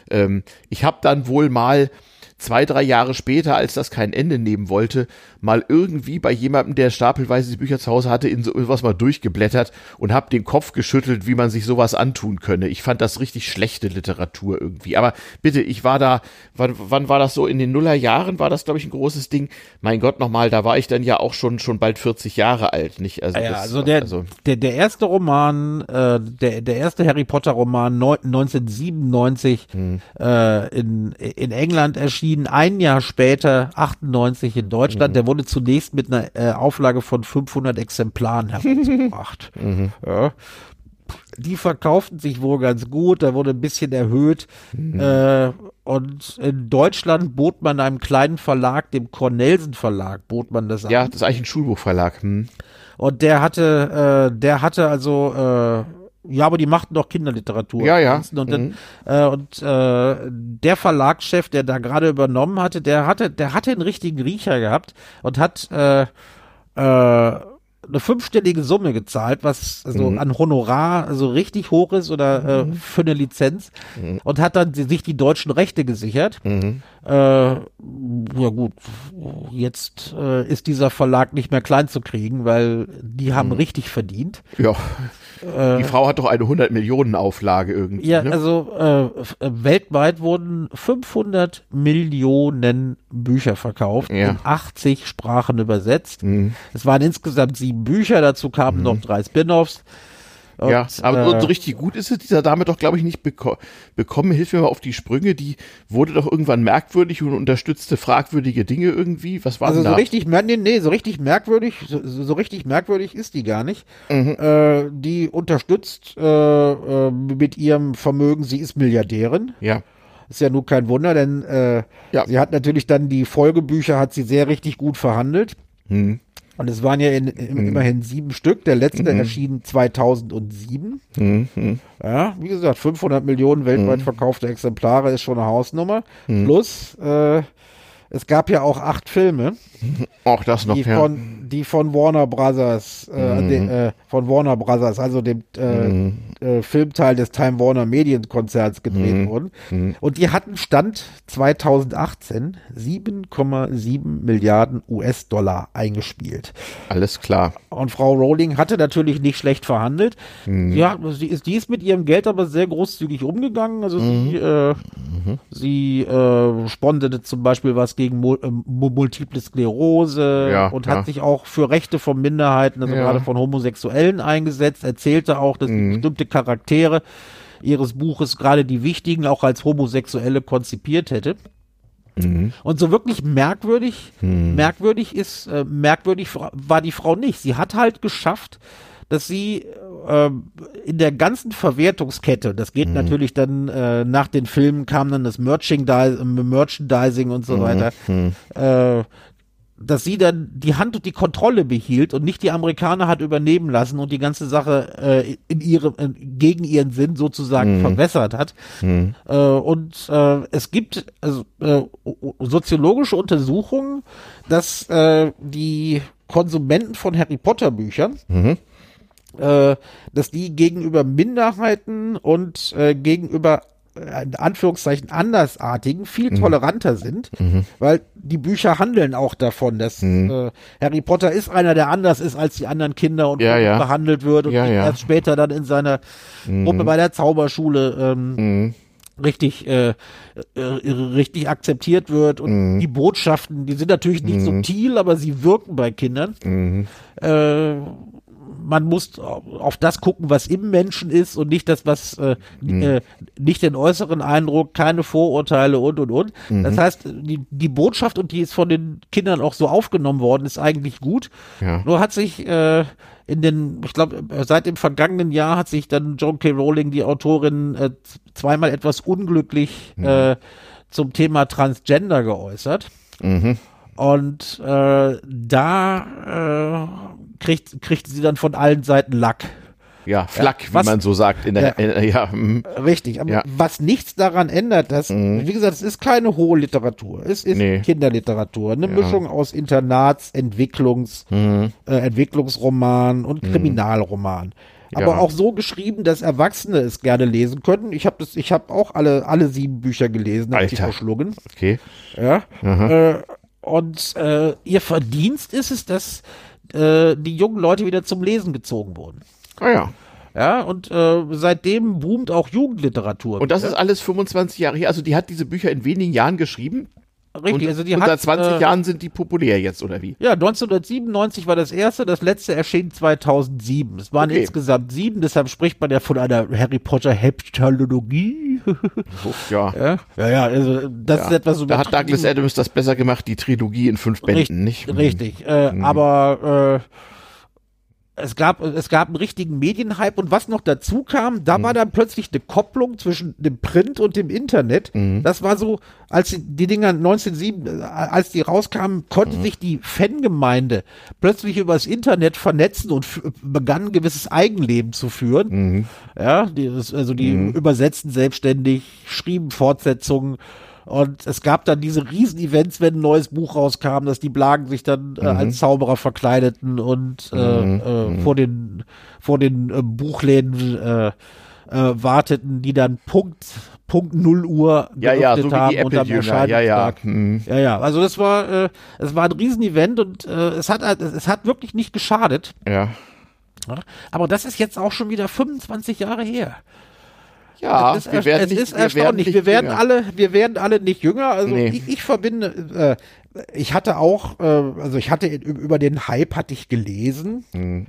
Ähm, ich habe dann wohl mal zwei, drei Jahre später, als das kein Ende nehmen wollte, mal irgendwie bei jemandem, der stapelweise die Bücher zu Hause hatte, in sowas mal durchgeblättert und habe den Kopf geschüttelt, wie man sich sowas antun könne. Ich fand das richtig schlechte Literatur irgendwie. Aber bitte, ich war da, wann, wann war das so? In den Nullerjahren war das, glaube ich, ein großes Ding. Mein Gott, nochmal, da war ich dann ja auch schon, schon bald 40 Jahre alt, nicht? Also, ah ja, das, also, der, also der, der erste Roman, äh, der, der erste Harry Potter Roman 1997 hm. äh, in, in England erschien erschien ein Jahr später, 98 in Deutschland. Mhm. Der wurde zunächst mit einer äh, Auflage von 500 Exemplaren herausgebracht. mhm. ja. Die verkauften sich wohl ganz gut, da wurde ein bisschen erhöht. Mhm. Äh, und in Deutschland bot man einem kleinen Verlag, dem Cornelsen Verlag, bot man das an. Ja, das ist eigentlich ein Schulbuchverlag. Hm. Und der hatte, äh, der hatte also äh, ja, aber die machten doch Kinderliteratur. Ja, ja. Und, dann, mhm. äh, und äh, der Verlagschef, der da gerade übernommen hatte, der hatte, der hatte einen richtigen Riecher gehabt und hat äh, äh, eine fünfstellige Summe gezahlt, was also mhm. an Honorar so richtig hoch ist oder äh, mhm. äh, für eine Lizenz mhm. und hat dann sich die deutschen Rechte gesichert. Mhm. Äh, ja gut, jetzt äh, ist dieser Verlag nicht mehr klein zu kriegen, weil die haben Mhm. richtig verdient. Ja. die Frau hat doch eine 100 Millionen Auflage irgendwie. Äh, Ja, ne? also äh, äh, weltweit wurden 500 Millionen Bücher verkauft, Ja. in 80 Sprachen übersetzt. Mhm. Es waren insgesamt sieben Bücher, dazu kamen noch drei Spin-offs. Und, ja, aber äh, so richtig gut ist es dieser Dame doch, glaube ich, nicht beko bekommen. Hilf mir mal auf die Sprünge. Die wurde doch irgendwann merkwürdig und unterstützte fragwürdige Dinge irgendwie. Was war Also denn so da? richtig, nee, nee, so richtig merkwürdig, so, so richtig merkwürdig ist die gar nicht. Mhm. Äh, die unterstützt äh, äh, mit ihrem Vermögen, sie ist Milliardärin. ja. Ist ja nur kein Wunder, denn äh, Ja. sie hat natürlich dann die Folgebücher, hat sie sehr richtig gut verhandelt. Hm. Und es waren ja in, im, immerhin sieben Stück. Der letzte erschien 2007. Hm. Hm. Ja, wie gesagt, 500 Millionen weltweit verkaufte Exemplare ist schon eine Hausnummer. Plus, äh, es gab ja auch acht Filme, Auch das noch, die ja. von, die von Warner Brothers, äh, de, äh, von Warner Brothers, also dem äh, äh, Filmteil des Time Warner Medienkonzerns gedreht wurden. Und die hatten Stand 2018 7,7 Milliarden US-Dollar eingespielt. Alles klar. Und Frau Rowling hatte natürlich nicht schlecht verhandelt. Ja, sie ist, die ist mit ihrem Geld aber sehr großzügig umgegangen. Also sie, äh, sie äh, sponserte zum Beispiel was gegen Mul äh, Multiple Sklerose Ja, und ja. hat sich auch für Rechte von Minderheiten, also Ja. gerade von Homosexuellen eingesetzt, erzählte auch, dass sie bestimmte Charaktere ihres Buches, gerade die wichtigen, auch als Homosexuelle konzipiert hätte. Und so wirklich merkwürdig, merkwürdig ist, äh, merkwürdig war die Frau nicht. Sie hat halt geschafft, dass sie in der ganzen Verwertungskette, das geht natürlich dann äh, nach den Filmen kam dann das Merchandise, Merchandising und so weiter, äh, dass sie dann die Hand und die Kontrolle behielt und nicht die Amerikaner hat übernehmen lassen und die ganze Sache äh, in ihrem äh, gegen ihren Sinn sozusagen verwässert hat. Äh, und äh, es gibt also, äh, soziologische Untersuchungen, dass äh, die Konsumenten von Harry Potter Büchern äh, dass die gegenüber Minderheiten und äh, gegenüber äh, in Anführungszeichen Andersartigen viel Mhm. toleranter sind, weil die Bücher handeln auch davon, dass Mhm. äh, Harry Potter ist einer, der anders ist als die anderen Kinder und Ja, ja. behandelt wird und Ja, erst später dann in seiner Gruppe bei der Zauberschule ähm, Mhm. richtig äh, äh, richtig akzeptiert wird und Mhm. die Botschaften, die sind natürlich nicht subtil, aber sie wirken bei Kindern. Mhm. Äh, man muss auf das gucken, was im Menschen ist und nicht das, was äh, äh, nicht den äußeren Eindruck, keine Vorurteile und und und. Das heißt, die, die Botschaft und die ist von den Kindern auch so aufgenommen worden, ist eigentlich gut. Ja. Nur hat sich äh, in den, ich glaube, seit dem vergangenen Jahr hat sich dann John K. Rowling, die Autorin, äh, zweimal etwas unglücklich äh, zum Thema Transgender geäußert. Und äh, da äh, kriegt, kriegt sie dann von allen Seiten Lack. Ja, Flack, wie was- man so sagt. In der, Ja. äh, ja, hm. Richtig, aber Ja. was nichts daran ändert, dass, wie gesagt, es ist keine hohe Literatur. Es ist Nee. Kinderliteratur. Eine Mischung aus Internats, Entwicklungs, Mhm. äh, Entwicklungsroman und Kriminalroman. Aber Ja. auch so geschrieben, dass Erwachsene es gerne lesen können. Ich habe das, ich habe auch alle, alle sieben Bücher gelesen, habe Alter. verschlungen. okay. Ja. Äh, und äh, ihr Verdienst ist es, dass äh, die jungen Leute wieder zum Lesen gezogen wurden. Ah ja. Ja, und äh, seitdem boomt auch Jugendliteratur. Und das ist alles 25 Jahre her. Also die hat diese Bücher in wenigen Jahren geschrieben. Richtig. und, also die und hat seit 20 äh, Jahren sind die populär jetzt, oder wie? Ja, 1997 war das erste, das letzte erschien 2007. Es waren Okay. insgesamt sieben, deshalb spricht man ja von einer Harry Potter Heptalogie. Ja. ja, ja, ja, also das ist etwas so Da hat Douglas. Adams das besser gemacht, die Trilogie in fünf Bänden, Richt- nicht? Mhm. Richtig, äh, aber äh, es gab, es gab einen richtigen Medienhype und was noch dazu kam, Mhm. da war dann plötzlich eine Kopplung zwischen dem Print und dem Internet. Mhm. Das war so, als die, die Dinger 1907, äh, als die rauskamen, konnte Mhm. sich die Fangemeinde plötzlich übers Internet vernetzen und f- begann ein gewisses Eigenleben zu führen. Mhm. Ja, die, also die übersetzten selbstständig, schrieben Fortsetzungen Und es gab dann diese Riesen-Events, wenn ein neues Buch rauskam, dass die Blagen sich dann äh, Mhm. als Zauberer verkleideten und äh, Mhm. äh, vor den vor den äh, Buchläden äh, äh, warteten, die dann Punkt Punkt 0 Uhr Ja, ja, so geöffnet wie haben die und am Apple-Jünger. Ja, ja. Erscheinungstag. Hm. Ja, ja, also das war, äh, es war ein Riesenevent und äh, es hat es hat wirklich nicht geschadet. Ja? Aber das ist jetzt auch schon wieder 25 Jahre her. Ja, es ist, wir werden es nicht, ist erstaunlich. nicht Wir werden jünger. alle, wir werden alle nicht jünger. Also Nee. ich, ich verbinde, äh, ich hatte auch, äh, also ich hatte über den Hype hatte ich gelesen Mhm.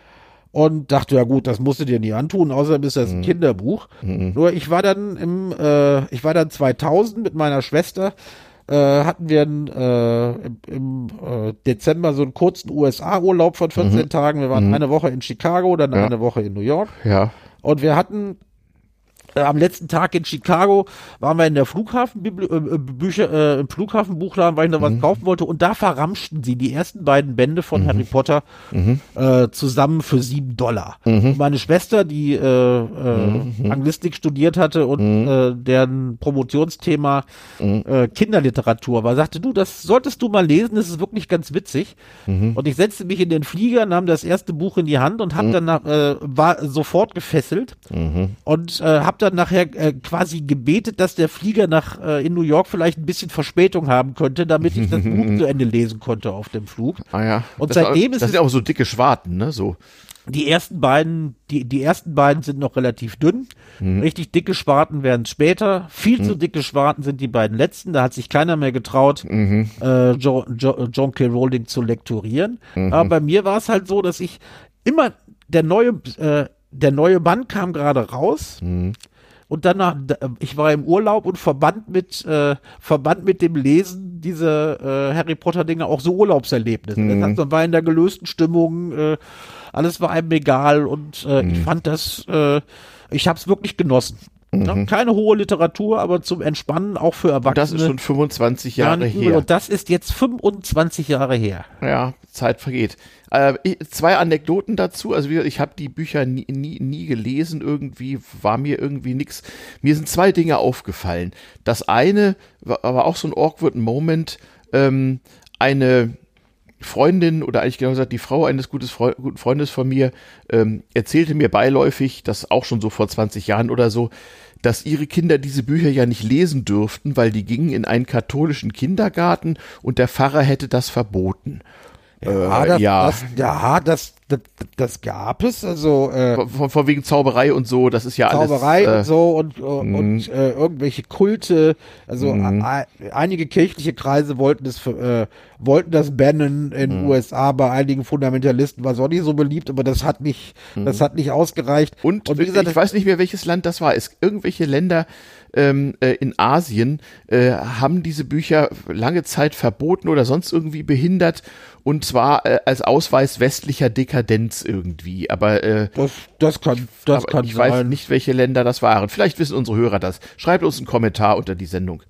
und dachte, ja gut, das musst du dir nicht antun, außerdem ist Mhm. das ein Kinderbuch. Nur ich war dann im, äh, ich war dann 2000 mit meiner Schwester. Äh, hatten wir einen, äh, im, im äh, Dezember so einen kurzen USA-Urlaub von 14 Tagen. Wir waren eine Woche in Chicago, dann Mhm. Ja. eine Woche in New York. Ja. Und wir hatten äh, am letzten Tag in Chicago waren wir in der Flughafenbücher, äh, Bücher, äh, im Flughafenbuchladen, weil ich noch was kaufen wollte. Und da verramschten sie die ersten beiden Bände von Harry Potter äh, zusammen für sieben Dollar. Und meine Schwester, die äh, äh, Anglistik studiert hatte und äh, deren Promotionsthema äh, Kinderliteratur war, sagte du, das solltest du mal lesen, das ist wirklich ganz witzig. Und ich setzte mich in den Flieger, nahm das erste Buch in die Hand und hab dann äh, war sofort gefesselt und äh, habe dann nachher äh, quasi gebetet, dass der Flieger nach äh, in New York vielleicht ein bisschen Verspätung haben könnte, damit ich das Buch zu Ende lesen konnte auf dem Flug. Ah ja. Und das seitdem ist ist das es- sind auch so dicke Schwarten, ne? So. Die ersten beiden, die, die ersten beiden sind noch relativ dünn. Richtig dicke Schwarten werden später. Viel zu dicke Schwarten sind die beiden letzten. Da hat sich keiner mehr getraut, äh, jo, jo, John K. Rowling zu lektorieren. Aber bei mir war es halt so, dass ich immer der neue, äh, der neue Band kam gerade raus. Und danach, da- ich war im Urlaub und verband mit, äh, verband mit dem Lesen dieser äh, Harry Potter Dinge auch so Urlaubserlebnisse. Das heißt, man war in der gelösten Stimmung, äh, alles war einem egal und äh, ich fand das, äh, ich habe es wirklich genossen. Ja, keine hohe Literatur, aber zum Entspannen auch für Erwachsene. Das ist schon 25 gar Jahre her. Und das ist jetzt 25 Jahre her. Ja, Zeit vergeht. Äh, zwei Anekdoten dazu. Also gesagt, ich habe die Bücher nie, nie, nie gelesen. Irgendwie war mir irgendwie nix. Mir sind zwei Dinge aufgefallen. Das eine war, war auch so ein awkward Moment. Ähm, eine Freundin oder eigentlich genau gesagt die Frau eines guten Freundes von mir ähm, erzählte mir beiläufig, das auch schon so vor 20 Jahren oder so, dass ihre Kinder diese Bücher ja nicht lesen dürften, weil die gingen in einen katholischen Kindergarten und der Pfarrer hätte das verboten. Ja, Äh, das, ja. Das, ja, das, das, das gab es. Also äh, Von, von wegen Zauberei und so, das ist ja Zauberei alles. und so und, äh, und äh, irgendwelche Kulte. Also a- einige kirchliche Kreise wollten das äh, wollten das bannen in den USA. Bei einigen Fundamentalisten war es auch nicht so beliebt, aber das hat nicht das hat nicht ausgereicht. Und, wie gesagt, ich weiß nicht mehr, welches Land das war. Es, irgendwelche Länder ähm, äh, in Asien äh, haben diese Bücher lange Zeit verboten oder sonst irgendwie behindert. Und zwar äh, als Ausweis westlicher Dekadenz irgendwie. Aber, äh, das, das kann das kann ich sein. weiß nicht, welche Länder das waren. Vielleicht wissen unsere Hörer das. Schreibt uns einen Kommentar unter die Sendung.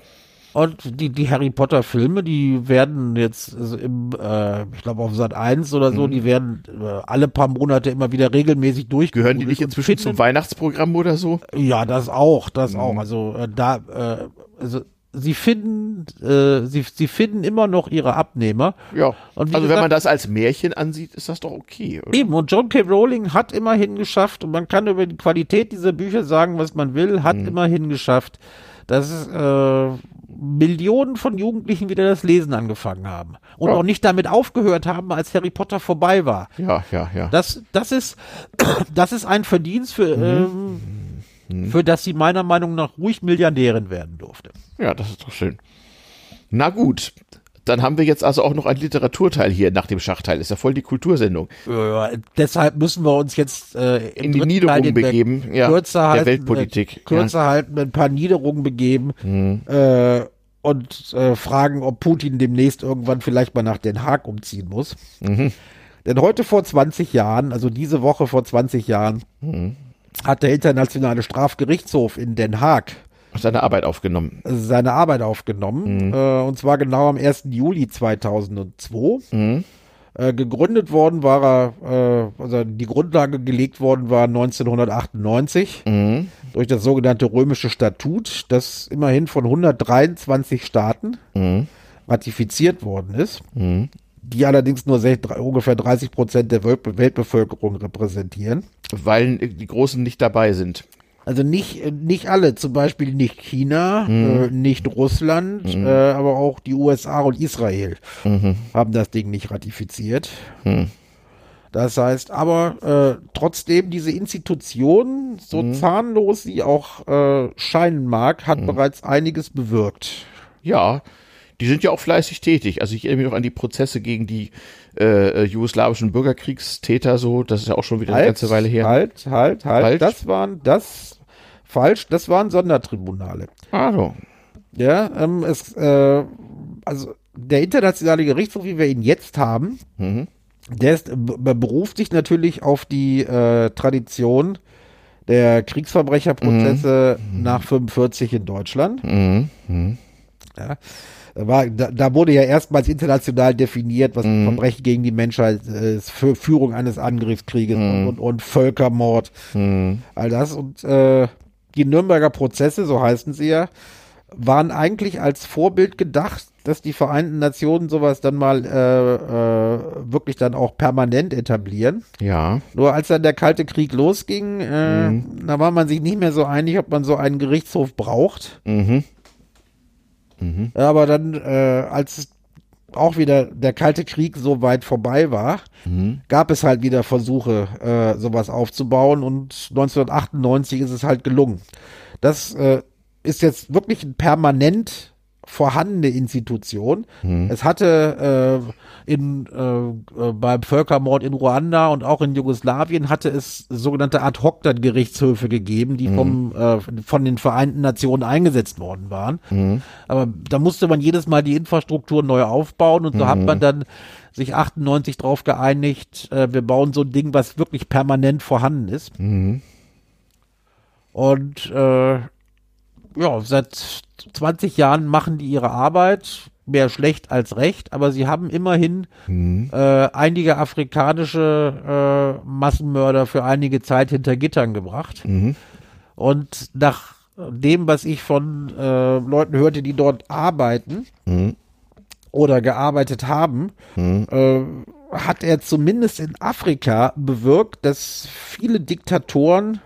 Und die, die Harry Potter Filme, die werden jetzt also im, äh, ich glaube auf Sat 1 oder so, die werden äh, alle paar Monate immer wieder regelmäßig durch. Mhm. Gehören die nicht inzwischen zum Weihnachtsprogramm oder so? Ja, das auch, das auch. Mhm. Also äh, da, äh, also sie finden, äh, sie, sie finden immer noch ihre Abnehmer. Ja. Also wenn gesagt- man das als Märchen ansieht, ist das doch okay. Oder? Eben, und John K. Rowling hat immerhin geschafft, und man kann über die Qualität dieser Bücher sagen, was man will, hat Mhm. immerhin geschafft, dass äh, Millionen von Jugendlichen wieder das Lesen angefangen haben. Und Ja. auch nicht damit aufgehört haben, als Harry Potter vorbei war. Ja, ja, ja. Das, das ist, das ist ein Verdienst für, Mhm. ähm, für das sie meiner Meinung nach ruhig Milliardärin werden durfte. Ja, das ist doch schön. Na gut, dann haben wir jetzt also auch noch einen Literaturteil hier nach dem Schachteil. Ist ja voll die Kultursendung. Ja, deshalb müssen wir uns jetzt äh, In die dritten Niederung Teil in der begeben, ja, kürzer der halten, Weltpolitik, Äh, kürzer halten, ein paar Niederungen begeben äh, und äh, fragen, ob Putin demnächst irgendwann vielleicht mal nach Den Haag umziehen muss. Denn heute vor 20 Jahren, also diese Woche vor 20 Jahren, hat der Internationale Strafgerichtshof in Den Haag Seine Arbeit aufgenommen. seine Arbeit aufgenommen. Äh, und zwar genau am 1. Juli 2002. Äh, Äh, gegründet worden war er, äh, also die Grundlage gelegt worden war 1998 Mhm. durch das sogenannte römische Statut, das immerhin von 123 Staaten Mhm. ratifiziert worden ist, Mhm. die allerdings nur sech- ungefähr 30 Prozent der Welt Weltbevölkerung repräsentieren. Weil die Großen nicht dabei sind. Also nicht, äh, nicht alle, zum Beispiel nicht China, Mhm. äh, nicht Russland, äh, aber auch die USA und Israel Mhm. haben das Ding nicht ratifiziert. Mhm. Das heißt aber äh, trotzdem diese Institution, so Mhm. zahnlos sie auch äh, scheinen mag, hat bereits einiges bewirkt. Ja, die sind ja auch fleißig tätig. Also ich erinnere mich noch an die Prozesse gegen die äh, äh, jugoslawischen Bürgerkriegstäter so. Das ist ja auch schon wieder eine ganze Weile her. Halt, halt, halt. Halt. Das waren das falsch. Das waren Sondertribunale. Ah, so. Ja, ähm, es, äh, also der internationale Gerichtshof, wie wir ihn jetzt haben, Mhm. der ist, be- beruft sich natürlich auf die äh, Tradition der Kriegsverbrecherprozesse nach 45 in Deutschland. Mhm. Mhm. Ja. Da, war, da, da wurde ja erstmals international definiert, was Verbrechen gegen die Menschheit ist, für Führung eines Angriffskrieges und, und, und Völkermord, Mhm. all das. Und äh, die Nürnberger Prozesse, so heißen sie ja, waren eigentlich als Vorbild gedacht, dass die Vereinten Nationen sowas dann mal äh, äh, wirklich dann auch permanent etablieren. Ja. Nur als dann der Kalte Krieg losging, äh, da war man sich nicht mehr so einig, ob man so einen Gerichtshof braucht. Mhm. Aber dann, äh, als auch wieder der Kalte Krieg so weit vorbei war, gab es halt wieder Versuche, äh, sowas aufzubauen und 1998 ist es halt gelungen. Das äh, ist jetzt wirklich ein permanent vorhandene Institution. Es hatte äh, in, äh, äh, beim Völkermord in Ruanda und auch in Jugoslawien hatte es sogenannte Ad-Hoc-Gerichtshöfe gegeben, die vom, äh, von den Vereinten Nationen eingesetzt worden waren. Aber da musste man jedes Mal die Infrastruktur neu aufbauen und so hat man dann sich 98 drauf geeinigt, äh, wir bauen so ein Ding, was wirklich permanent vorhanden ist. Mhm. Und äh, ja, seit 20 Jahren machen die ihre Arbeit, mehr schlecht als recht, aber sie haben immerhin Mhm. äh, einige afrikanische äh, Massenmörder für einige Zeit hinter Gittern gebracht. Mhm. Und nach dem, was ich von äh, Leuten hörte, die dort arbeiten Mhm. oder gearbeitet haben, äh, hat er zumindest in Afrika bewirkt, dass viele Diktatoren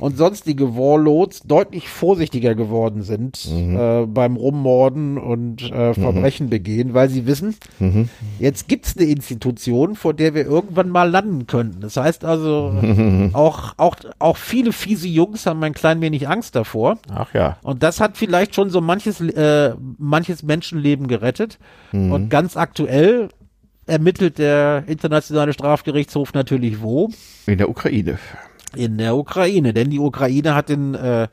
und sonstige Warlords deutlich vorsichtiger geworden sind äh, beim Rummorden und äh, Verbrechen begehen, weil sie wissen, jetzt gibt's eine Institution, vor der wir irgendwann mal landen könnten. Das heißt also, auch, auch, auch viele fiese Jungs haben ein klein wenig Angst davor. Ach ja. Und das hat vielleicht schon so manches, äh, manches Menschenleben gerettet. Und ganz aktuell ermittelt der Internationale Strafgerichtshof natürlich wo? In der Ukraine. In der Ukraine. Denn die Ukraine hat den, äh,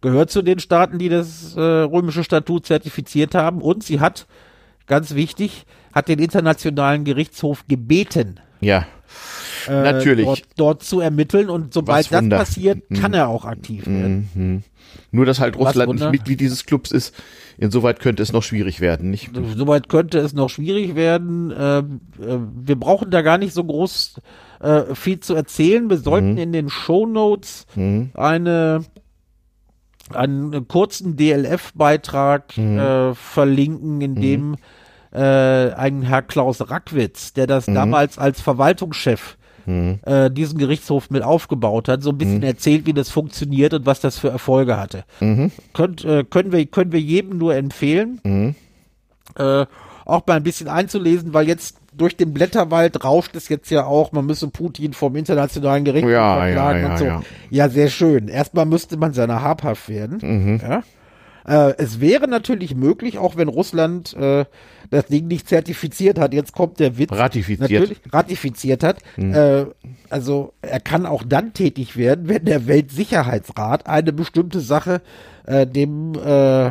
gehört zu den Staaten, die das äh, römische Statut zertifiziert haben. Und sie hat, ganz wichtig, hat den Internationalen Gerichtshof gebeten, Ja. Äh, Natürlich. Dort, dort zu ermitteln. Und sobald Was das Wunder. passiert, kann er auch aktiv werden. Mhm. Nur, dass halt Was Russland nicht. Mitglied dieses Clubs ist. Insoweit könnte es noch schwierig werden, nicht? Soweit könnte es noch schwierig werden. Ähm, äh, wir brauchen da gar nicht so groß äh, viel zu erzählen. Wir sollten in den Shownotes eine einen kurzen DLF-Beitrag äh, verlinken, in dem äh, ein Herr Klaus Rackwitz, der das damals als Verwaltungschef äh, diesen Gerichtshof mit aufgebaut hat, so ein bisschen erzählt, wie das funktioniert und was das für Erfolge hatte. Könnt, äh, können, wir, können wir jedem nur empfehlen, äh, auch mal ein bisschen einzulesen, weil jetzt durch den Blätterwald rauscht es jetzt ja auch, man müsse Putin vom internationalen Gericht Ja, verklagen ja, und ja, so. ja. Ja, sehr schön. Erstmal müsste man seiner habhaft werden. Mhm. Ja. Äh, es wäre natürlich möglich, auch wenn Russland äh, das Ding nicht zertifiziert hat, jetzt kommt der Witz. Ratifiziert. Natürlich ratifiziert hat. Äh, also er kann auch dann tätig werden, wenn der Weltsicherheitsrat eine bestimmte Sache äh, dem äh,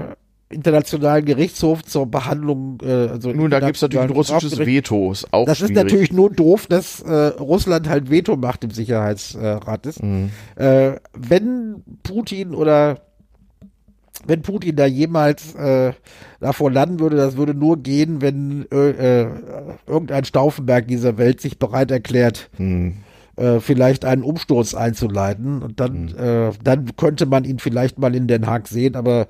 Internationalen Gerichtshof zur Behandlung. Äh, also Nun, da gibt's natürlich ein russisches Veto. Ist auch das ist schwierig. natürlich nur doof, dass äh, Russland halt Veto macht im Sicherheitsrat ist. Mhm. Äh, wenn Putin oder wenn Putin da jemals äh, davor landen würde, das würde nur gehen, wenn äh, äh, irgendein Stauffenberg dieser Welt sich bereit erklärt, hm. äh, vielleicht einen Umsturz einzuleiten. Und dann, hm. äh, dann könnte man ihn vielleicht mal in Den Haag sehen, aber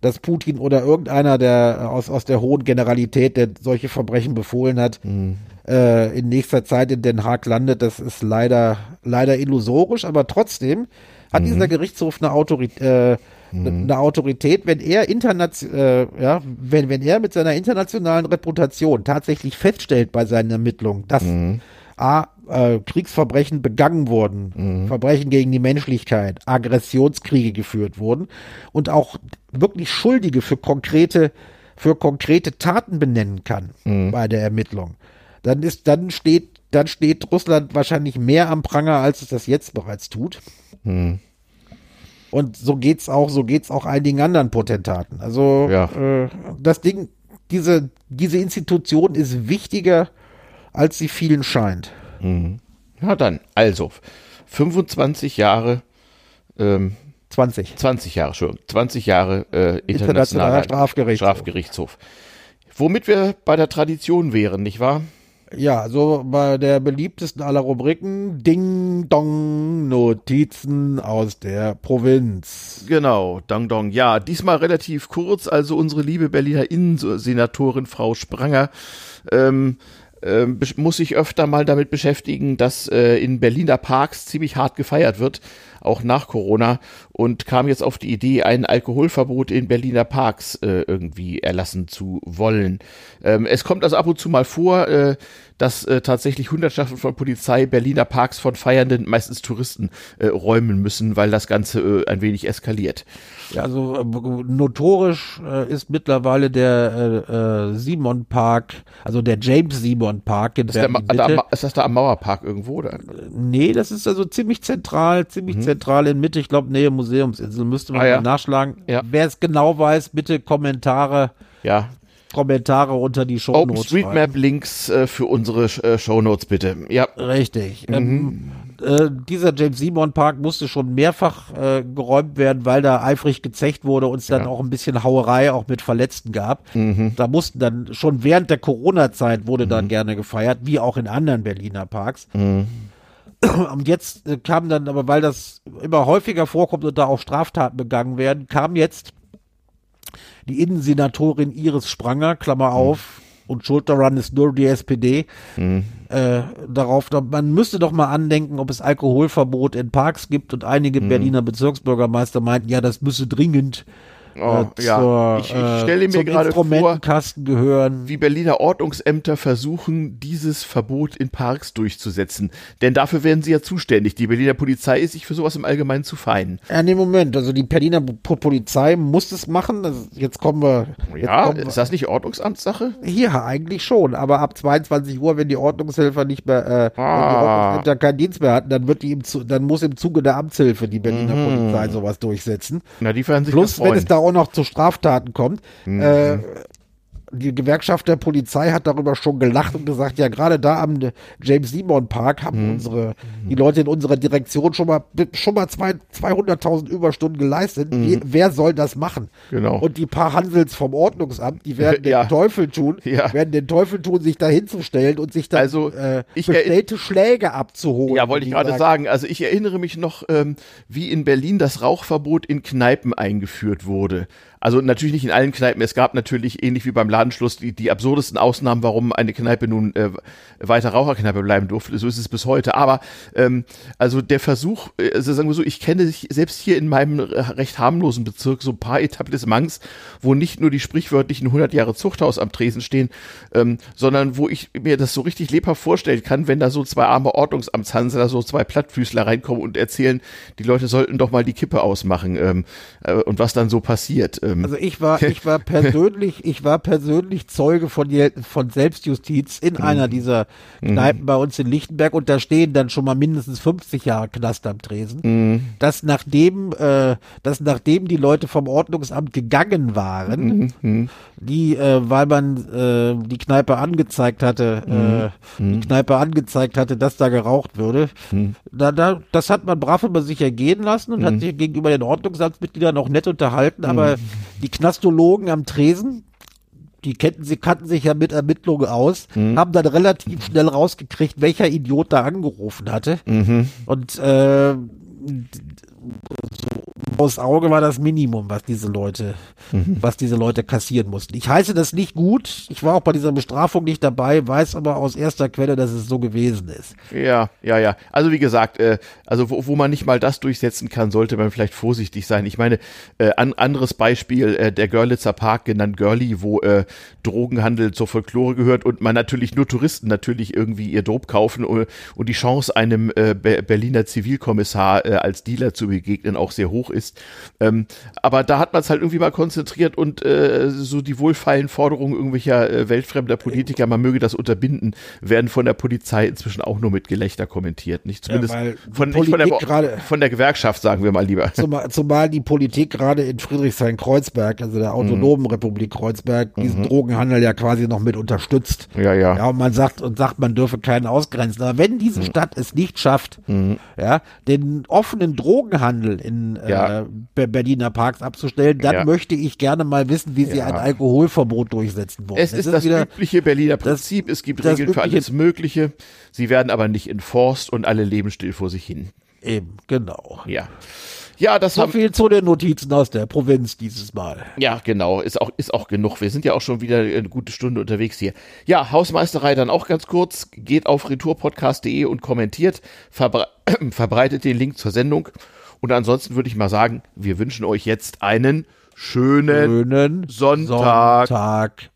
dass Putin oder irgendeiner der aus, aus der hohen Generalität, der solche Verbrechen befohlen hat, hm. äh, in nächster Zeit in Den Haag landet, das ist leider, leider illusorisch, aber trotzdem hat mhm. dieser Gerichtshof eine Autorität, mhm. eine Autorität, wenn er international, äh, ja, wenn, wenn er mit seiner internationalen Reputation tatsächlich feststellt bei seinen Ermittlungen, dass mhm. A, äh, Kriegsverbrechen begangen wurden, mhm. Verbrechen gegen die Menschlichkeit, Aggressionskriege geführt wurden und auch wirklich Schuldige für konkrete, für konkrete Taten benennen kann mhm. bei der Ermittlung, dann ist, dann steht, dann steht Russland wahrscheinlich mehr am Pranger, als es das jetzt bereits tut. Mhm. Und so geht's auch, so geht's auch einigen anderen Potentaten. Also ja. äh, das Ding, diese, diese Institution ist wichtiger, als sie vielen scheint. Mhm. Ja, dann, also 25 Jahre ähm, 20. 20 Jahre schon. 20 Jahre äh, internationaler, internationaler Strafgerichtshof. Strafgerichtshof. Womit wir bei der Tradition wären, nicht wahr? Ja, so bei der beliebtesten aller Rubriken Ding Dong Notizen aus der Provinz. Genau, Dong Dong. Ja, diesmal relativ kurz. Also unsere liebe Berliner Innensenatorin Frau Spranger ähm, äh, muss sich öfter mal damit beschäftigen, dass äh, in Berliner Parks ziemlich hart gefeiert wird auch nach Corona, und kam jetzt auf die Idee, ein Alkoholverbot in Berliner Parks äh, irgendwie erlassen zu wollen. Ähm, es kommt also ab und zu mal vor, äh, dass äh, tatsächlich Hundertschaften von Polizei Berliner Parks von feiernden, meistens Touristen, äh, räumen müssen, weil das Ganze äh, ein wenig eskaliert. Ja, also äh, notorisch äh, ist mittlerweile der äh, äh, Simon Park, also der James Simon Park in ist, der, da, ist das da am Mauerpark irgendwo? Oder? Nee, das ist also ziemlich zentral, ziemlich mhm. zentral in Mitte, ich glaube Nähe Museumsinsel, müsste man ah, ja. nachschlagen. Ja. Wer es genau weiß, bitte Kommentare. Ja. Kommentare unter die Show Notes. OpenStreetMap-Links äh, für unsere äh, Show Notes bitte. Ja. Richtig. Mhm. Ähm, äh, dieser James Simon Park musste schon mehrfach äh, geräumt werden, weil da eifrig gezecht wurde und es dann ja. auch ein bisschen Hauerei auch mit Verletzten gab. Mhm. Da mussten dann schon während der Corona-Zeit wurde mhm. dann gerne gefeiert, wie auch in anderen Berliner Parks. Mhm. Und jetzt äh, kam dann, aber weil das immer häufiger vorkommt und da auch Straftaten begangen werden, kam jetzt die Innensenatorin Iris Spranger, Klammer auf, mhm. und schuld daran ist nur die SPD, mhm. äh, darauf, man müsste doch mal andenken, ob es Alkoholverbot in Parks gibt und einige mhm. Berliner Bezirksbürgermeister meinten, ja, das müsse dringend Oh, äh, ja. Zur, ich, ich stelle mir gerade vor, gehören. wie Berliner Ordnungsämter versuchen, dieses Verbot in Parks durchzusetzen. Denn dafür werden sie ja zuständig. Die Berliner Polizei ist sich für sowas im Allgemeinen zu fein. Ja, nee, Moment. Also die Berliner Polizei muss es machen. Also jetzt kommen wir. Jetzt ja, kommen ist das nicht Ordnungsamtssache? Ja, eigentlich schon. Aber ab 22 Uhr, wenn die Ordnungshelfer nicht mehr, äh, ah. wenn die ah. Ordnungsämter keinen Dienst mehr hatten, dann wird die im, dann muss im Zuge der Amtshilfe die Berliner mhm. Polizei sowas durchsetzen. Na, die werden sich Plus, wenn es da auch noch zu Straftaten kommt. Mhm. Äh, die Gewerkschaft der Polizei hat darüber schon gelacht und gesagt, ja, gerade da am James Simon Park haben mhm. unsere, die Leute in unserer Direktion schon mal, schon mal 200.000 Überstunden geleistet. Mhm. Wie, wer soll das machen? Genau. Und die paar Hansels vom Ordnungsamt, die werden den ja. Teufel tun, ja. werden den Teufel tun, sich da hinzustellen und sich dann also, äh, bestellte Schläge abzuholen. Ja, wollte ich gerade sagen. Also ich erinnere mich noch, ähm, wie in Berlin das Rauchverbot in Kneipen eingeführt wurde. Also natürlich nicht in allen Kneipen. Es gab natürlich ähnlich wie beim Ladenschluss die, die absurdesten Ausnahmen, warum eine Kneipe nun äh, weiter Raucherkneipe bleiben durfte. So ist es bis heute. Aber ähm, also der Versuch, äh, also sagen wir so, ich kenne selbst hier in meinem recht harmlosen Bezirk so ein paar Etablissements, wo nicht nur die sprichwörtlichen 100 Jahre Zuchthaus am Tresen stehen, ähm, sondern wo ich mir das so richtig lebhaft vorstellen kann, wenn da so zwei arme Ordnungsamtshansler, so zwei Plattfüßler reinkommen und erzählen, die Leute sollten doch mal die Kippe ausmachen ähm, äh, und was dann so passiert Ähm, Also ich war, ich war persönlich, ich war persönlich Zeuge von, von Selbstjustiz in einer dieser Kneipen bei uns in Lichtenberg und da stehen dann schon mal mindestens 50 Jahre Knast am Tresen. Dass nachdem, äh, dass nachdem die Leute vom Ordnungsamt gegangen waren, die, äh, weil man äh, die Kneipe angezeigt hatte, äh, die Kneipe angezeigt hatte, dass da geraucht würde, da, da, das hat man brav über sich ergehen lassen und hat sich gegenüber den Ordnungsamtsmitgliedern auch nett unterhalten, aber die Knastologen am Tresen, die kannten, sie kannten sich ja mit Ermittlungen aus, haben dann relativ schnell rausgekriegt, welcher Idiot da angerufen hatte. Und äh, so aus Auge war das Minimum, was diese Leute, was diese Leute kassieren mussten. Ich heiße das nicht gut. Ich war auch bei dieser Bestrafung nicht dabei, weiß aber aus erster Quelle, dass es so gewesen ist. Ja, ja, ja. Also wie gesagt, äh, also wo, wo man nicht mal das durchsetzen kann, sollte man vielleicht vorsichtig sein. Ich meine, äh, an, anderes Beispiel, äh, der Görlitzer Park, genannt Görli, wo äh, Drogenhandel zur Folklore gehört und man natürlich nur Touristen natürlich irgendwie ihr Dope kaufen und, und die Chance einem äh, Be Berliner Zivilkommissar äh, als Dealer zu begegnen auch sehr hoch ist. Ähm, aber da hat man es halt irgendwie mal konzentriert und äh, so die wohlfeilen Forderungen irgendwelcher äh, weltfremder Politiker, man möge das unterbinden, werden von der Polizei inzwischen auch nur mit Gelächter kommentiert. Nicht zumindest die von, nicht von, der, gerade- von der Gewerkschaft, sagen wir mal lieber. Zumal, zumal die Politik gerade in Friedrichshain-Kreuzberg, also der Autonomen Republik Kreuzberg, diesen Drogenhandel ja quasi noch mit unterstützt. Ja, ja. Ja, und man sagt und sagt, man dürfe keinen ausgrenzen. Aber wenn diese Stadt es nicht schafft, ja, den offenen Drogenhandel in Ja. äh, Be- Berliner Parks abzustellen, dann Ja. möchte ich gerne mal wissen, wie sie Ja. ein Alkoholverbot durchsetzen wollen. Es ist das übliche Berliner Prinzip. es gibt das Regeln für alles Mögliche. Sie werden aber nicht enforced und alle leben still vor sich hin. eben, genau. Ja. Ja, das So haben, viel zu den Notizen aus der Provinz dieses Mal. Ja, genau, ist auch, ist auch genug. Wir sind ja auch schon wieder eine gute Stunde unterwegs hier. Ja, Hausmeisterei dann auch ganz kurz. Geht auf retourpodcast.de und kommentiert, verbre verbreitet den Link zur Sendung. Und ansonsten würde ich mal sagen, wir wünschen euch jetzt einen schönen Schönen Sonntag. Sonntag.